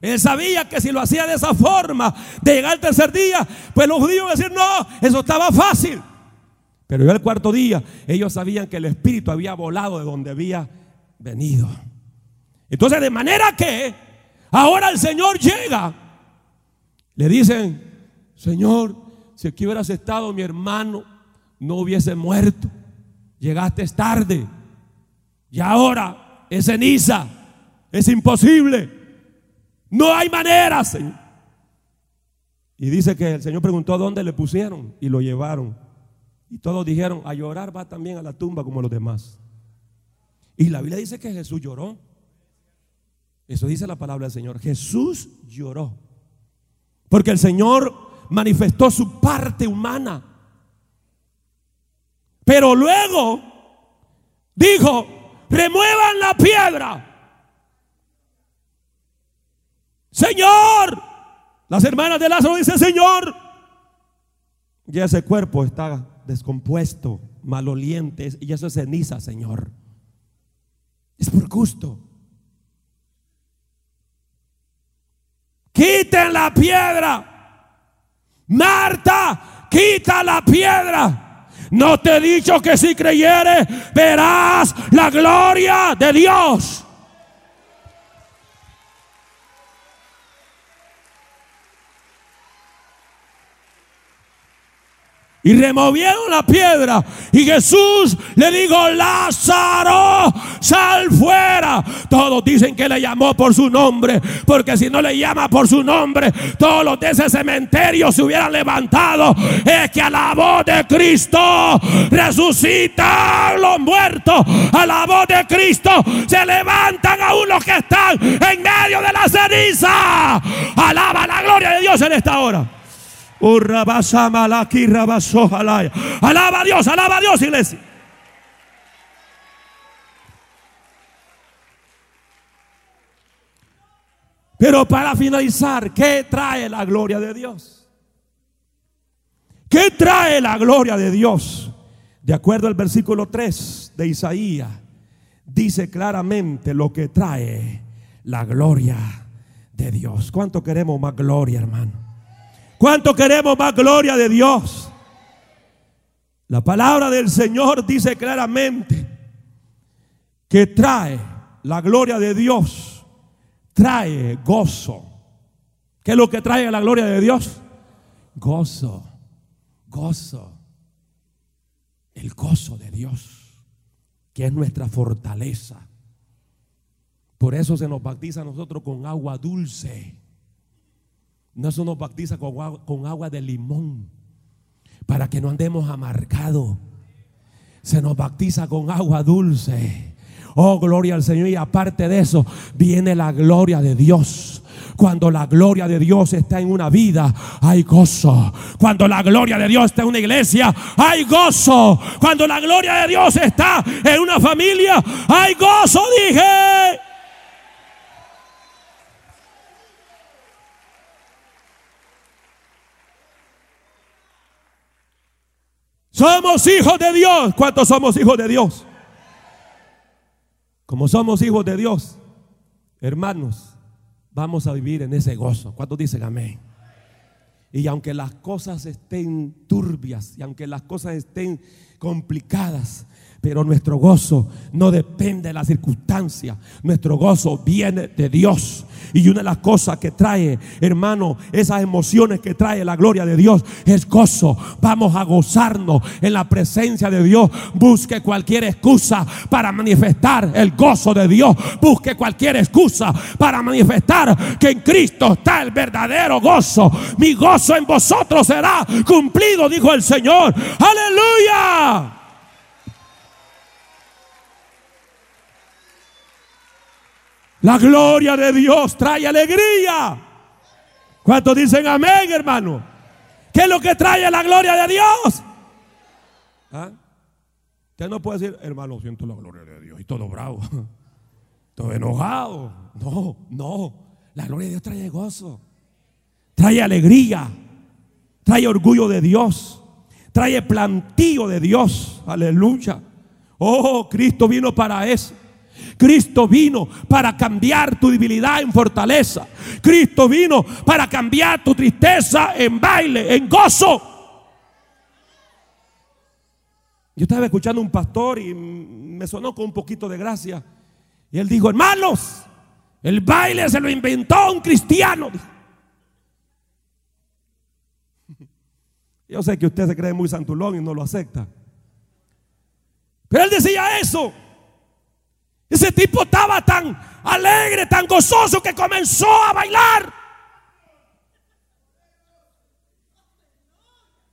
Él sabía que si lo hacía de esa forma, de llegar al tercer día, pues los judíos iban a decir, no, eso estaba fácil. Pero ya el cuarto día, ellos sabían que el Espíritu había volado de donde había venido. Entonces, de manera que ahora el Señor llega, le dicen, Señor, si aquí hubieras estado mi hermano, no hubiese muerto. Llegaste tarde. Y ahora es ceniza. Es imposible. No hay manera, Señor. Y dice que el Señor preguntó dónde le pusieron y lo llevaron. Y todos dijeron, a llorar va también a la tumba como los demás. Y la Biblia dice que Jesús lloró. Eso dice la palabra del Señor. Jesús lloró. Porque el Señor manifestó su parte humana. Pero luego dijo, remuevan la piedra. Señor, las hermanas de Lázaro dicen, Señor, ya ese cuerpo está descompuesto, maloliente, y eso es ceniza, Señor. Es por gusto. Quiten la piedra. Marta, quita la piedra. No te he dicho que si creyeres verás la gloria de Dios. Y removieron la piedra. Y Jesús le dijo, Lázaro, sal fuera. Todos dicen que le llamó por su nombre. Porque si no le llama por su nombre, todos los de ese cementerio se hubieran levantado. Es que a la voz de Cristo resucitan los muertos. A la voz de Cristo se levantan aún los que están en medio de la ceniza. Alaba la gloria de Dios en esta hora. Alaba a Dios, alaba a Dios, iglesia. Pero para finalizar, ¿qué trae la gloria de Dios? ¿Qué trae la gloria de Dios? De acuerdo al versículo 3 de Isaías, dice claramente lo que trae la gloria de Dios. ¿Cuánto queremos más gloria, hermano? ¿Cuánto queremos más gloria de Dios? La palabra del Señor dice claramente que trae la gloria de Dios, trae gozo. ¿Qué es lo que trae la gloria de Dios? Gozo, gozo. El gozo de Dios, que es nuestra fortaleza. Por eso se nos bautiza a nosotros con agua dulce. No se nos bautiza con agua, con agua de limón para que no andemos amargados. Se nos bautiza con agua dulce. Oh, gloria al Señor. Y aparte de eso, viene la gloria de Dios. Cuando la gloria de Dios está en una vida, hay gozo. Cuando la gloria de Dios está en una iglesia, hay gozo. Cuando la gloria de Dios está en una familia, hay gozo, dije. Somos hijos de Dios. ¿Cuántos somos hijos de Dios? Como somos hijos de Dios, hermanos, vamos a vivir en ese gozo. ¿Cuántos dicen amén? Y aunque las cosas estén turbias y aunque las cosas estén complicadas, pero nuestro gozo no depende de las circunstancias. Nuestro gozo viene de Dios. Y una de las cosas que trae, hermano, esas emociones que trae la gloria de Dios es gozo. Vamos a gozarnos en la presencia de Dios. Busque cualquier excusa para manifestar el gozo de Dios. Busque cualquier excusa para manifestar que en Cristo está el verdadero gozo. Mi gozo en vosotros será cumplido, dijo el Señor. Aleluya. La gloria de Dios trae alegría. ¿Cuántos dicen amén, hermano? ¿Qué es lo que trae la gloria de Dios? ¿Ah? Usted no puede decir, hermano, siento la gloria de Dios y todo bravo. todo enojado. No, no. La gloria de Dios trae gozo, trae alegría, trae orgullo de Dios, trae plantío de Dios. Aleluya. Oh, Cristo vino para eso. Cristo vino para cambiar tu debilidad en fortaleza. Cristo vino para cambiar tu tristeza en baile, en gozo. Yo estaba escuchando a un pastor y me sonó con un poquito de gracia. Y él dijo, hermanos, el baile se lo inventó un cristiano. Yo sé que usted se cree muy santulón y no lo acepta. Pero él decía eso. Ese tipo estaba tan alegre, tan gozoso que comenzó a bailar.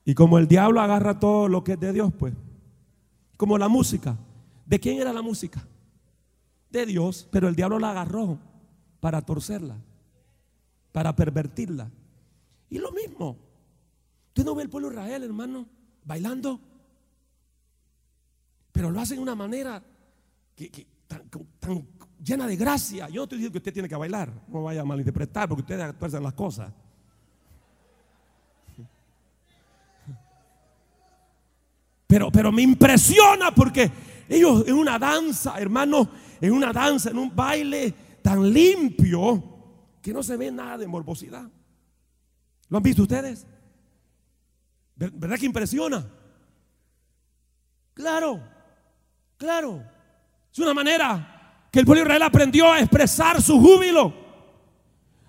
Y como el diablo agarra todo lo que es de Dios, pues, como la música. ¿De quién era la música? De Dios, pero el diablo la agarró para torcerla, para pervertirla. Y lo mismo. Usted no ve el pueblo de Israel, hermano, bailando. Pero lo hacen de una manera que, tan, llena de gracia. Yo no estoy diciendo que usted tiene que bailar, no vaya a malinterpretar porque ustedes actualizan las cosas. Pero, pero me impresiona porque ellos en una danza, hermano, en una danza, en un baile tan limpio que no se ve nada de morbosidad. ¿Lo han visto ustedes? ¿Verdad que impresiona? Claro, claro. Es una manera que el pueblo de Israel aprendió a expresar su júbilo,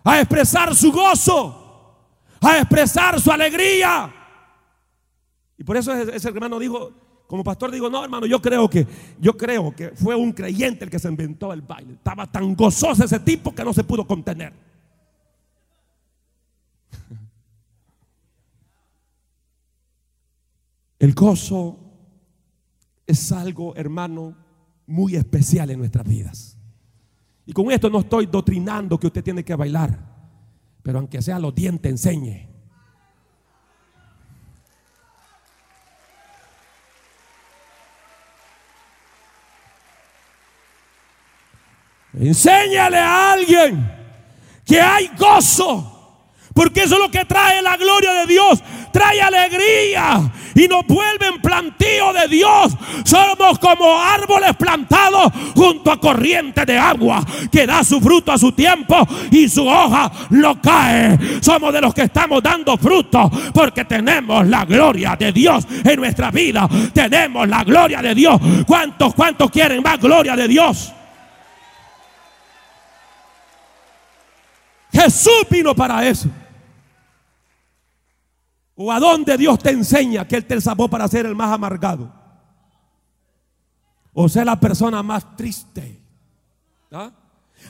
a expresar su gozo, a expresar su alegría. Y por eso ese hermano dijo, como pastor digo, no, hermano, yo creo que yo creo que fue un creyente el que se inventó el baile. Estaba tan gozoso ese tipo que no se pudo contener. El gozo es algo, hermano, muy especial en nuestras vidas. Y con esto no estoy doctrinando que usted tiene que bailar, pero aunque sea los dientes, enseñe. Enséñale a alguien que hay gozo. Porque eso es lo que trae la gloria de Dios. Trae alegría y nos vuelven plantío de Dios. Somos como árboles plantados junto a corriente de agua que da su fruto a su tiempo y su hoja no cae. Somos de los que estamos dando fruto porque tenemos la gloria de Dios en nuestra vida. Tenemos la gloria de Dios. ¿Cuántos, cuántos quieren más gloria de Dios? Jesús vino para eso. ¿O a dónde Dios te enseña que Él te salvó para ser el más amargado? O ser la persona más triste. ¿Ah?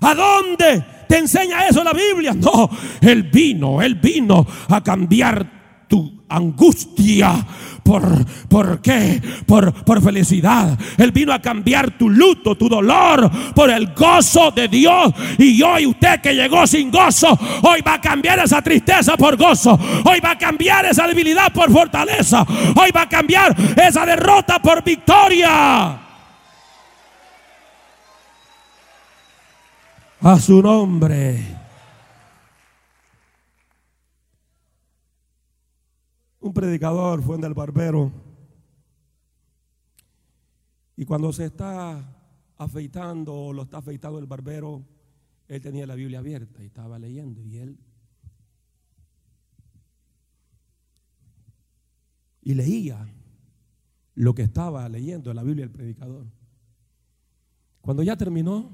¿A dónde te enseña eso la Biblia? No, Él vino, Él vino a cambiar tu angustia por, ¿por qué? Por, por felicidad. Él vino a cambiar tu luto, tu dolor, por el gozo de Dios. Y hoy usted que llegó sin gozo, hoy va a cambiar esa tristeza por gozo. Hoy va a cambiar esa debilidad por fortaleza. Hoy va a cambiar esa derrota por victoria. A su nombre. Un predicador fue en el barbero y cuando se está afeitando o lo está afeitando el barbero, él tenía la Biblia abierta y estaba leyendo y él y leía lo que estaba leyendo en la Biblia el predicador. Cuando ya terminó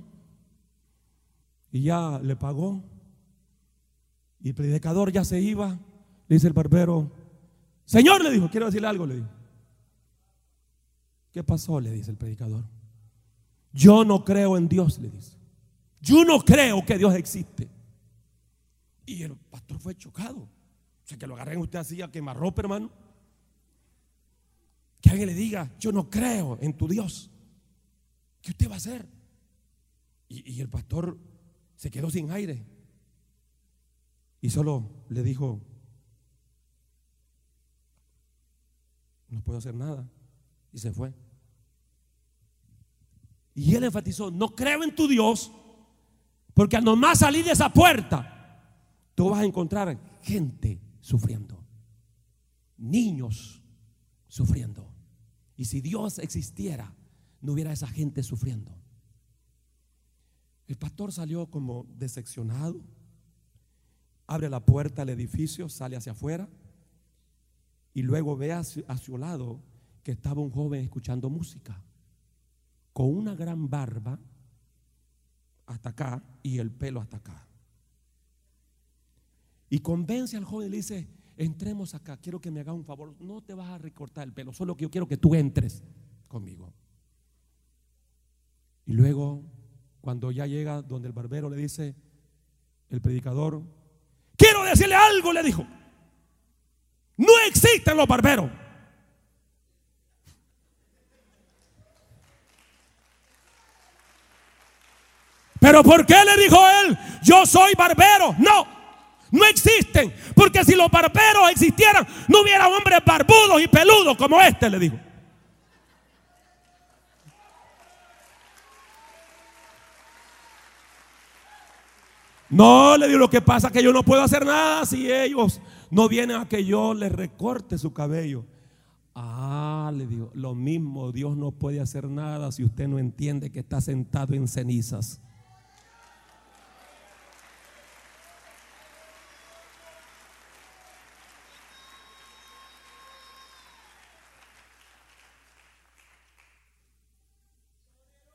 y ya le pagó y el predicador ya se iba, le dice el barbero, Señor, le dijo, quiero decirle algo, le dijo. ¿Qué pasó? Le dice el predicador. Yo no creo en Dios, le dice. Yo no creo que Dios existe. Y el pastor fue chocado. O sea, que lo agarren usted así a quemarropa, hermano. Que alguien le diga, yo no creo en tu Dios. ¿Qué usted va a hacer? Y, y el pastor se quedó sin aire. Y solo le dijo, no puedo hacer nada. Y se fue. Y él enfatizó, no creo en tu Dios, Porque al nomás salir de esa puerta, tú vas a encontrar gente sufriendo, niños sufriendo. Y si Dios existiera, no hubiera esa gente sufriendo. El pastor salió como decepcionado, abre la puerta al edificio, sale hacia afuera y luego ve a su, lado que estaba un joven escuchando música con una gran barba hasta acá y el pelo hasta acá. Y convence al joven y le dice, entremos acá, quiero que me haga un favor, no te vas a recortar el pelo, solo que yo quiero que tú entres conmigo. Y luego, cuando ya llega donde el barbero le dice, el predicador, quiero decirle algo, le dijo, existen los barberos. Pero ¿por qué le dijo él? Yo soy barbero. No, no existen. Porque si los barberos existieran, no hubiera hombres barbudos y peludos como este, le dijo. No, le digo, lo que pasa es que yo no puedo hacer nada si ellos no vienen a que yo les recorte su cabello. Ah, le digo, lo mismo, Dios no puede hacer nada si usted no entiende que está sentado en cenizas.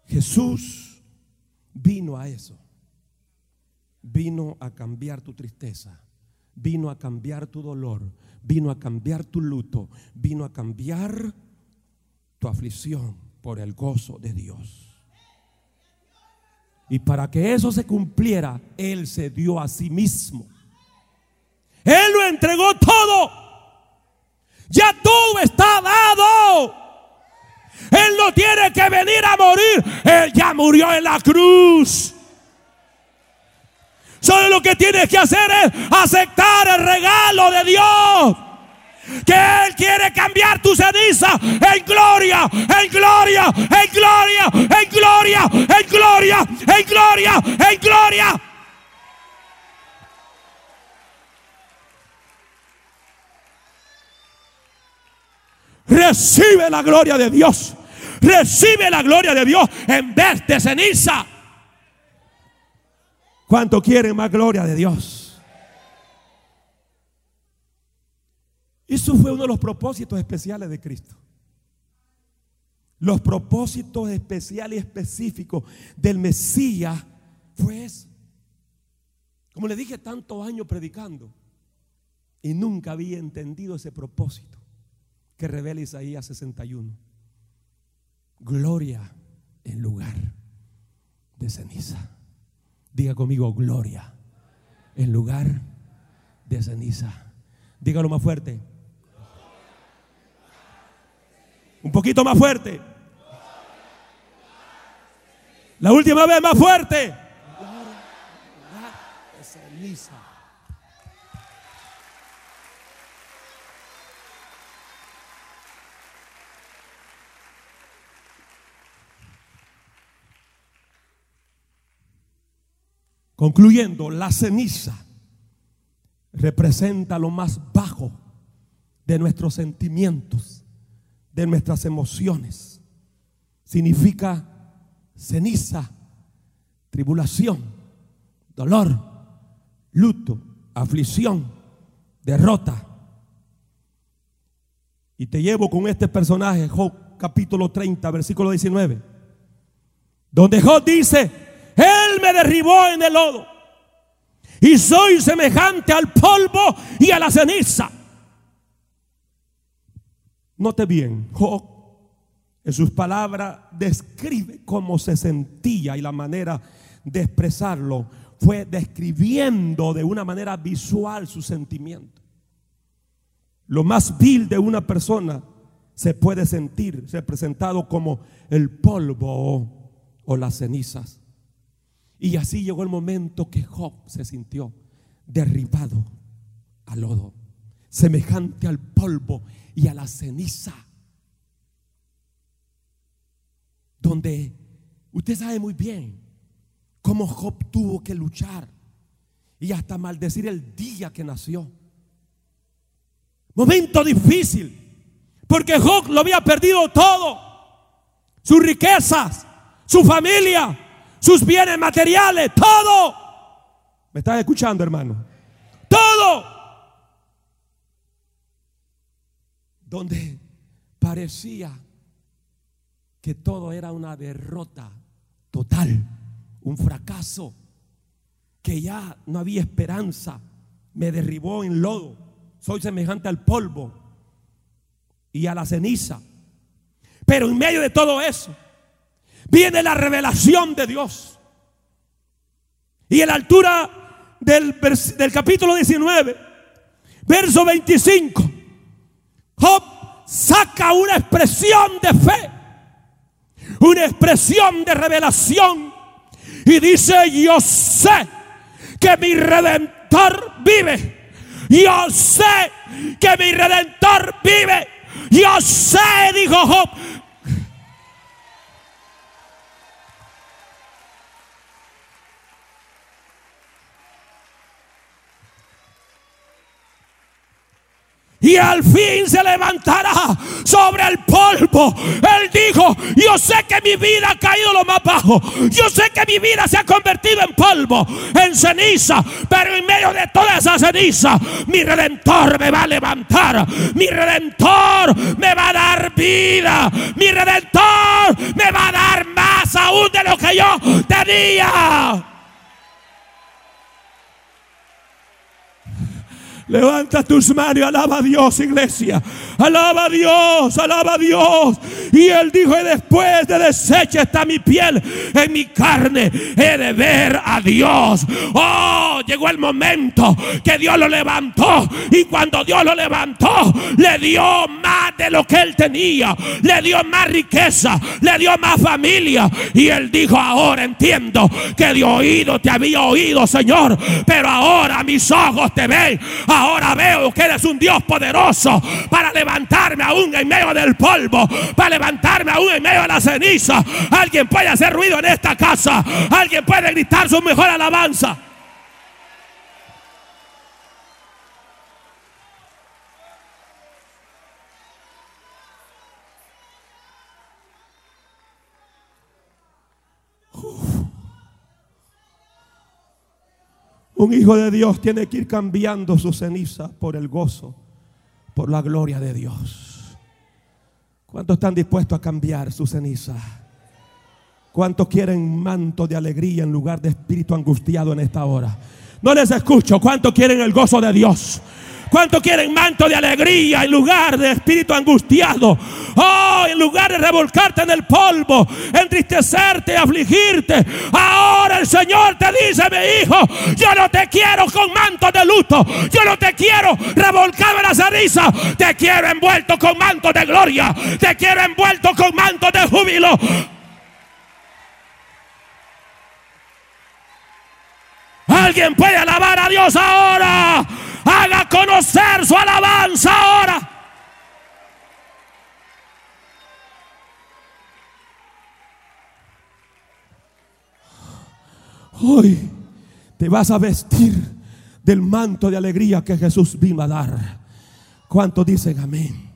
Jesús vino a eso. Vino a cambiar tu tristeza. Vino a cambiar tu dolor. Vino a cambiar tu luto. Vino a cambiar tu aflicción por el gozo de Dios. Y para que eso se cumpliera, Él se dio a sí mismo. Él lo entregó todo. Ya todo está dado. Él no tiene que venir a morir. Él ya murió en la cruz. Solo lo que tienes que hacer es aceptar el regalo de Dios. Que Él quiere cambiar tu ceniza en gloria, en gloria, en gloria, en gloria, en gloria, en gloria, en gloria. Recibe la gloria de Dios. Recibe la gloria de Dios en vez de ceniza. ¿Cuánto quieren más gloria de Dios? Eso fue uno de los propósitos especiales de Cristo. Los propósitos especiales y específicos del Mesías fue eso. Como le dije tantos años predicando y nunca había entendido ese propósito que revela Isaías 61. Gloria en lugar de ceniza. Diga conmigo, gloria en lugar de ceniza. Dígalo más fuerte. Un poquito más fuerte. La última vez más fuerte. de ceniza. Concluyendo, la ceniza representa lo más bajo de nuestros sentimientos, de nuestras emociones. Significa ceniza, tribulación, dolor, luto, aflicción, derrota. Y te llevo con este personaje, Job capítulo 30, versículo 19, donde Job dice, él me derribó en el lodo. Y soy semejante al polvo y a la ceniza. Note bien, Job en sus palabras describe cómo se sentía y la manera de expresarlo fue describiendo de una manera visual su sentimiento. Lo más vil de una persona se puede sentir representado como el polvo o las cenizas. Y así llegó el momento que Job se sintió derribado al lodo, semejante al polvo y a la ceniza. Donde usted sabe muy bien cómo Job tuvo que luchar y hasta maldecir el día que nació. Momento difícil, porque Job lo había perdido todo, sus riquezas, su familia, sus bienes materiales, todo. ¿Me estás escuchando, hermano? Todo. Donde parecía que todo era una derrota total, un fracaso, que ya no había esperanza, me derribó en lodo, soy semejante al polvo y a la ceniza. Pero en medio de todo eso, viene la revelación de Dios. Y en la altura del, del capítulo 19, verso 25, Job saca una expresión de fe, una expresión de revelación. Y dice, yo sé que mi redentor vive. Yo sé que mi redentor vive. Yo sé, dijo Job, y al fin se levantará sobre el polvo. Él dijo, yo sé que mi vida ha caído lo más bajo. Yo sé que mi vida se ha convertido en polvo, en ceniza. Pero en medio de toda esa ceniza, mi redentor me va a levantar. Mi redentor me va a dar vida. Mi redentor me va a dar más aún de lo que yo tenía. Levanta tus manos y alaba a Dios, iglesia. Alaba a Dios, alaba a Dios. Y él dijo, y después de deshecha está mi piel en mi carne, he de ver a Dios. Oh, llegó el momento que Dios lo levantó. Y cuando Dios lo levantó, le dio más de lo que él tenía. Le dio más riqueza, le dio más familia. Y él dijo, ahora entiendo que de oído te había oído, Señor. Pero ahora mis ojos te ven. Ahora veo que eres un Dios poderoso para levantarme aún en medio del polvo, para levantarme aún en medio de la ceniza. Alguien puede hacer ruido en esta casa, alguien puede gritar su mejor alabanza. Un hijo de Dios tiene que ir cambiando su ceniza por el gozo, por la gloria de Dios. ¿Cuántos están dispuestos a cambiar su ceniza? ¿Cuántos quieren manto de alegría en lugar de espíritu angustiado en esta hora? No les escucho. ¿Cuántos quieren el gozo de Dios? ¿Cuántos quieren manto de alegría en lugar de espíritu angustiado? Oh, en lugar de revolcarte en el polvo, entristecerte, afligirte. Ahora el Señor te dice, mi hijo, yo no te quiero con manto de luto. Yo no te quiero revolcado en la ceniza. Te quiero envuelto con manto de gloria. Te quiero envuelto con manto de júbilo. Alguien puede alabar a Dios ahora. Haga conocer su alabanza ahora. Hoy te vas a vestir del manto de alegría que Jesús vino a dar. ¿Cuántos dicen amén?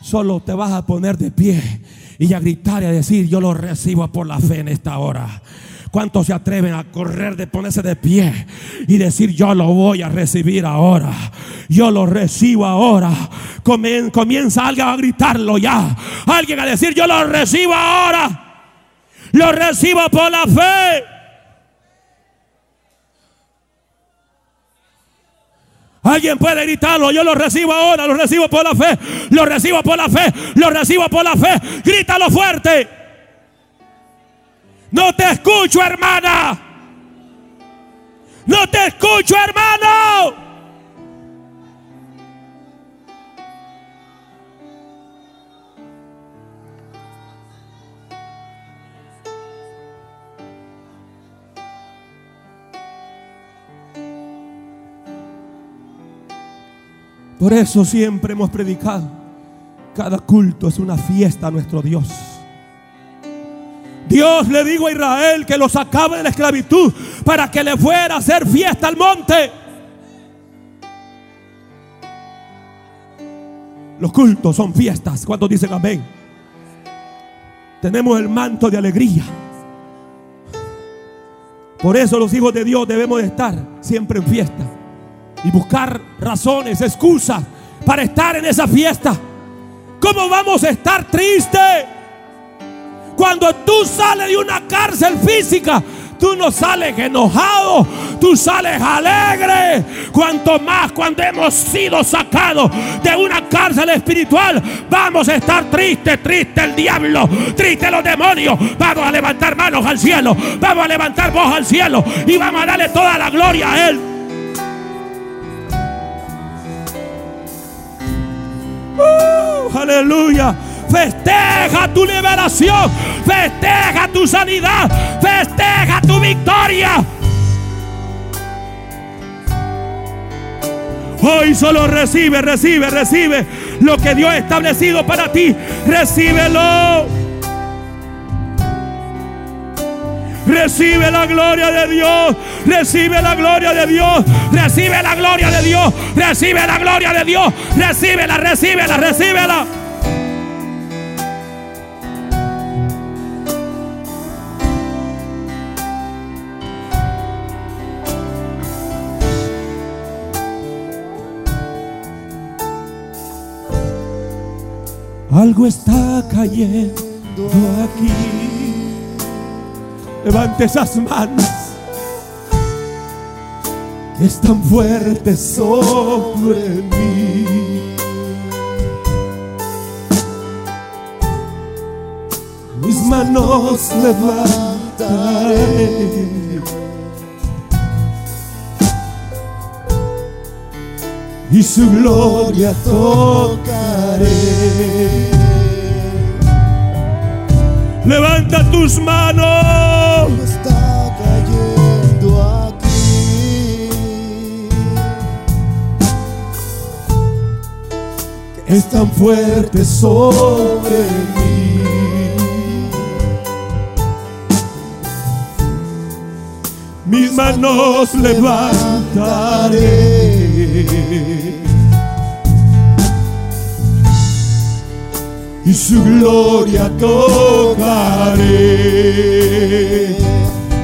Solo te vas a poner de pie y a gritar y a decir, yo lo recibo por la fe en esta hora. ¿Cuántos se atreven a correr de ponerse de pie y decir yo lo voy a recibir ahora? Yo lo recibo ahora. Comienza alguien a gritarlo ya. Alguien a decir yo lo recibo ahora. Lo recibo por la fe. Alguien puede gritarlo, yo lo recibo ahora, lo recibo por la fe, lo recibo por la fe, lo recibo por la fe. Grítalo fuerte. No te escucho, hermana. No te escucho, hermano. Por eso siempre hemos predicado. Cada culto es una fiesta a nuestro Dios. Dios le dijo a Israel que lo sacaba de la esclavitud para que le fuera a hacer fiesta al monte. Los cultos son fiestas. ¿Cuántos dicen amén? Tenemos el manto de alegría. Por eso los hijos de Dios debemos de estar siempre en fiesta y buscar razones, excusas para estar en esa fiesta. ¿Cómo vamos a estar tristes? Cuando tú sales de una cárcel física, tú no sales enojado, tú sales alegre. Cuanto más cuando hemos sido sacados de una cárcel espiritual, vamos a estar tristes, triste el diablo, triste los demonios. Vamos a levantar manos al cielo, vamos a levantar voz al cielo y vamos a darle toda la gloria a Él. Uh, aleluya. Festeja tu liberación. Festeja tu sanidad. Festeja tu victoria. Hoy solo recibe, recibe, recibe lo que Dios ha establecido para ti. Recíbelo. Recibe la gloria de Dios. Recibe la gloria de Dios. Recibe la gloria de Dios. Recibe la gloria de Dios. Recíbela, recíbela, recíbela. Algo está cayendo aquí. Levante esas manos. Es tan fuerte sobre mí. Mis manos levantaré. Y su gloria tocaré. Levanta tus manos. está cayendo aquí. Es tan fuerte sobre mí. Mis manos levantaré. Y su gloria tocaré.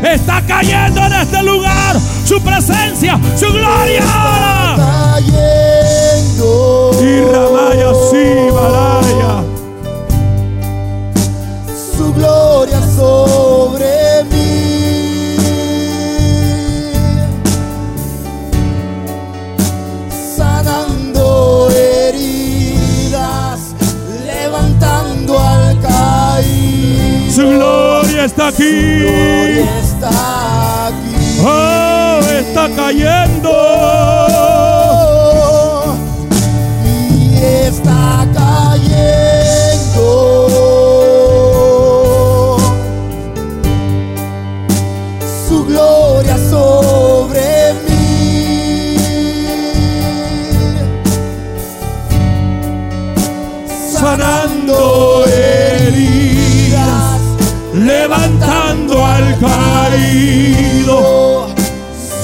Está cayendo en este lugar su presencia, su gloria ahora. Cayendo. Y Ramaya sí, Balaya. Su gloria gloria está Su aquí. gloria está aquí. Oh, está cayendo. Caído.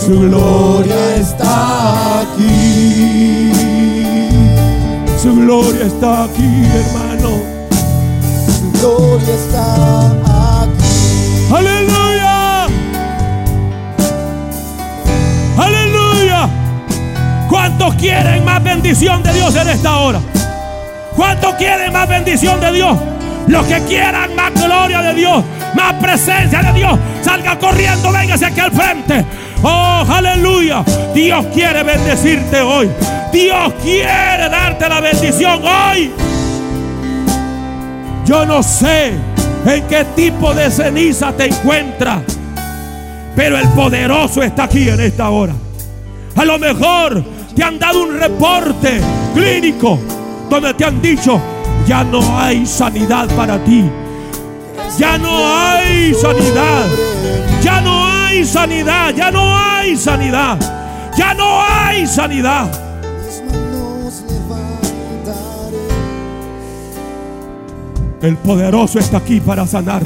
Su gloria está aquí. Su gloria está aquí, hermano. Su gloria está aquí. Aleluya. Aleluya. ¿Cuántos quieren más bendición de Dios en esta hora? ¿Cuántos quieren más bendición de Dios? Los que quieran más gloria de Dios, más presencia de Dios, salga corriendo, véngase aquí al frente. Oh, aleluya. Dios quiere bendecirte hoy. Dios quiere darte la bendición hoy. Yo no sé en qué tipo de ceniza te encuentras, pero el poderoso está aquí en esta hora. A lo mejor te han dado un reporte clínico donde te han dicho, ya no hay sanidad para ti. Ya no hay sanidad. Ya no hay sanidad. Ya no hay sanidad. Ya no hay sanidad. El poderoso está aquí para sanar.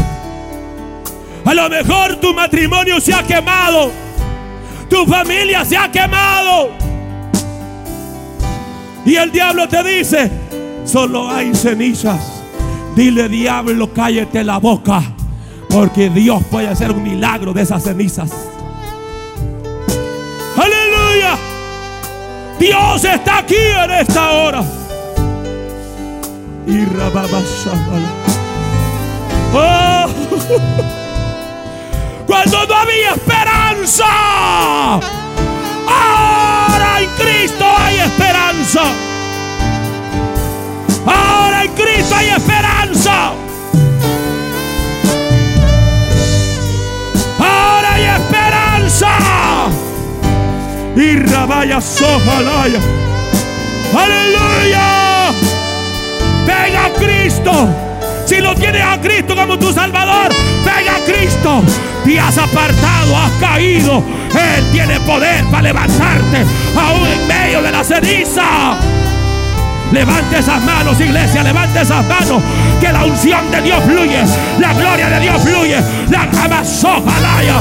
A lo mejor tu matrimonio se ha quemado. Tu familia se ha quemado. Y el diablo te dice, solo hay cenizas. Dile diablo, cállate la boca. Porque Dios puede hacer un milagro de esas cenizas. Aleluya. Dios está aquí en esta hora. Y Oh. Cuando no había esperanza. Ahora en Cristo hay esperanza. Ahora en Cristo hay esperanza. Ahora hay esperanza. Y rabaya sojalaya. Aleluya. Venga Cristo. Si lo tienes a Cristo como tu Salvador, venga a Cristo. Te has apartado, has caído. Él tiene poder para levantarte aún en medio de la ceniza. Levante esas manos, iglesia, levante esas manos. Que la unción de Dios fluye, la gloria de Dios fluye, la amazojalaya.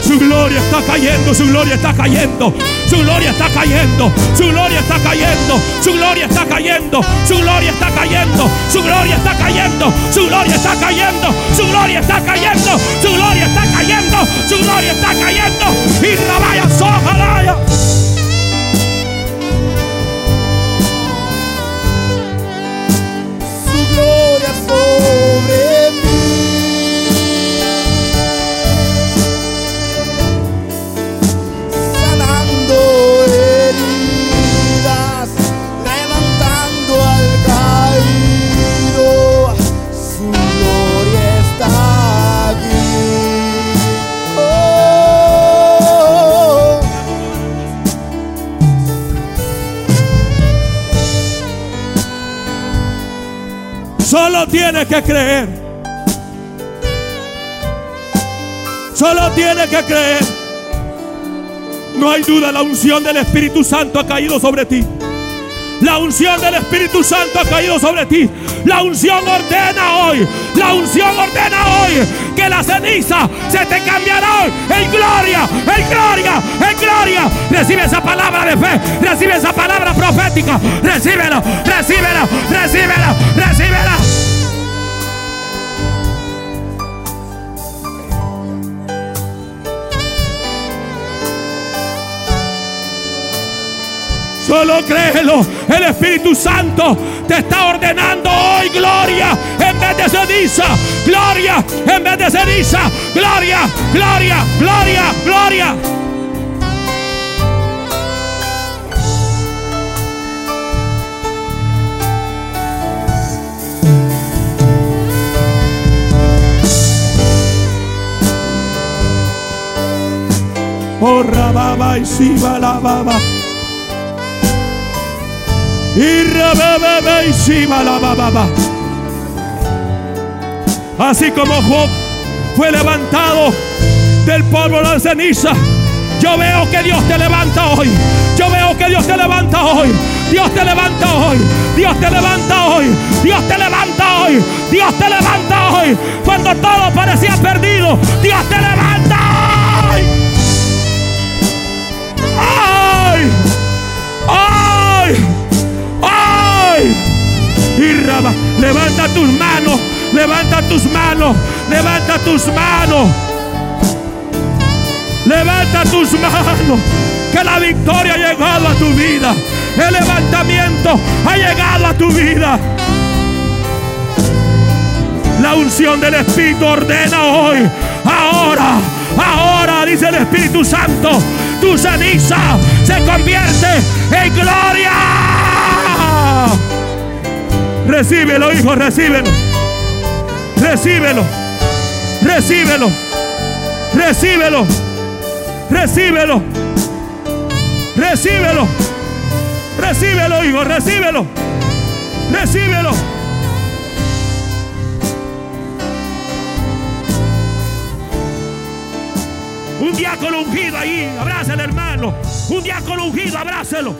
Su gloria está cayendo, su gloria está cayendo, su gloria está cayendo, su gloria está cayendo, su gloria está cayendo, su gloria está cayendo, su gloria está cayendo, su gloria está cayendo, su gloria está cayendo, su gloria está cayendo, su gloria está cayendo, y la vaya sojalaya. su gloria sobre Solo tienes que creer. Solo tienes que creer. No hay duda, la unción del Espíritu Santo ha caído sobre ti. La unción del Espíritu Santo ha caído sobre ti. La unción ordena hoy. La unción ordena hoy que la ceniza se te cambiará en gloria, en gloria, en gloria. Recibe esa palabra de fe. Recibe esa palabra profética. Recíbela, recíbela, recíbela, recíbela. Solo créelo. El Espíritu Santo te está ordenando hoy gloria en vez de ceniza. Gloria en vez de ceniza. Gloria, gloria, gloria, gloria. Oh, rababa y siba la Así como Job fue levantado del polvo de la ceniza. Yo veo que Dios te levanta hoy. Yo veo que Dios te levanta hoy. Dios te levanta hoy. Dios te levanta hoy. Dios te levanta hoy. Dios te levanta hoy. Cuando todo parecía perdido, Dios te levanta levanta tus manos, levanta tus manos, levanta tus manos. Levanta tus manos, que la victoria ha llegado a tu vida. El levantamiento ha llegado a tu vida. La unción del Espíritu ordena hoy, ahora, ahora, dice el Espíritu Santo, tu ceniza se convierte en gloria. Recíbelo, hijo, recíbelo. Recíbelo. Recíbelo. Recíbelo. Recíbelo. Recíbelo. Recíbelo, hijo, recíbelo. Recíbelo. Un diácono ungido ahí, abraza al hermano. Un diácono ungido, abrácelo.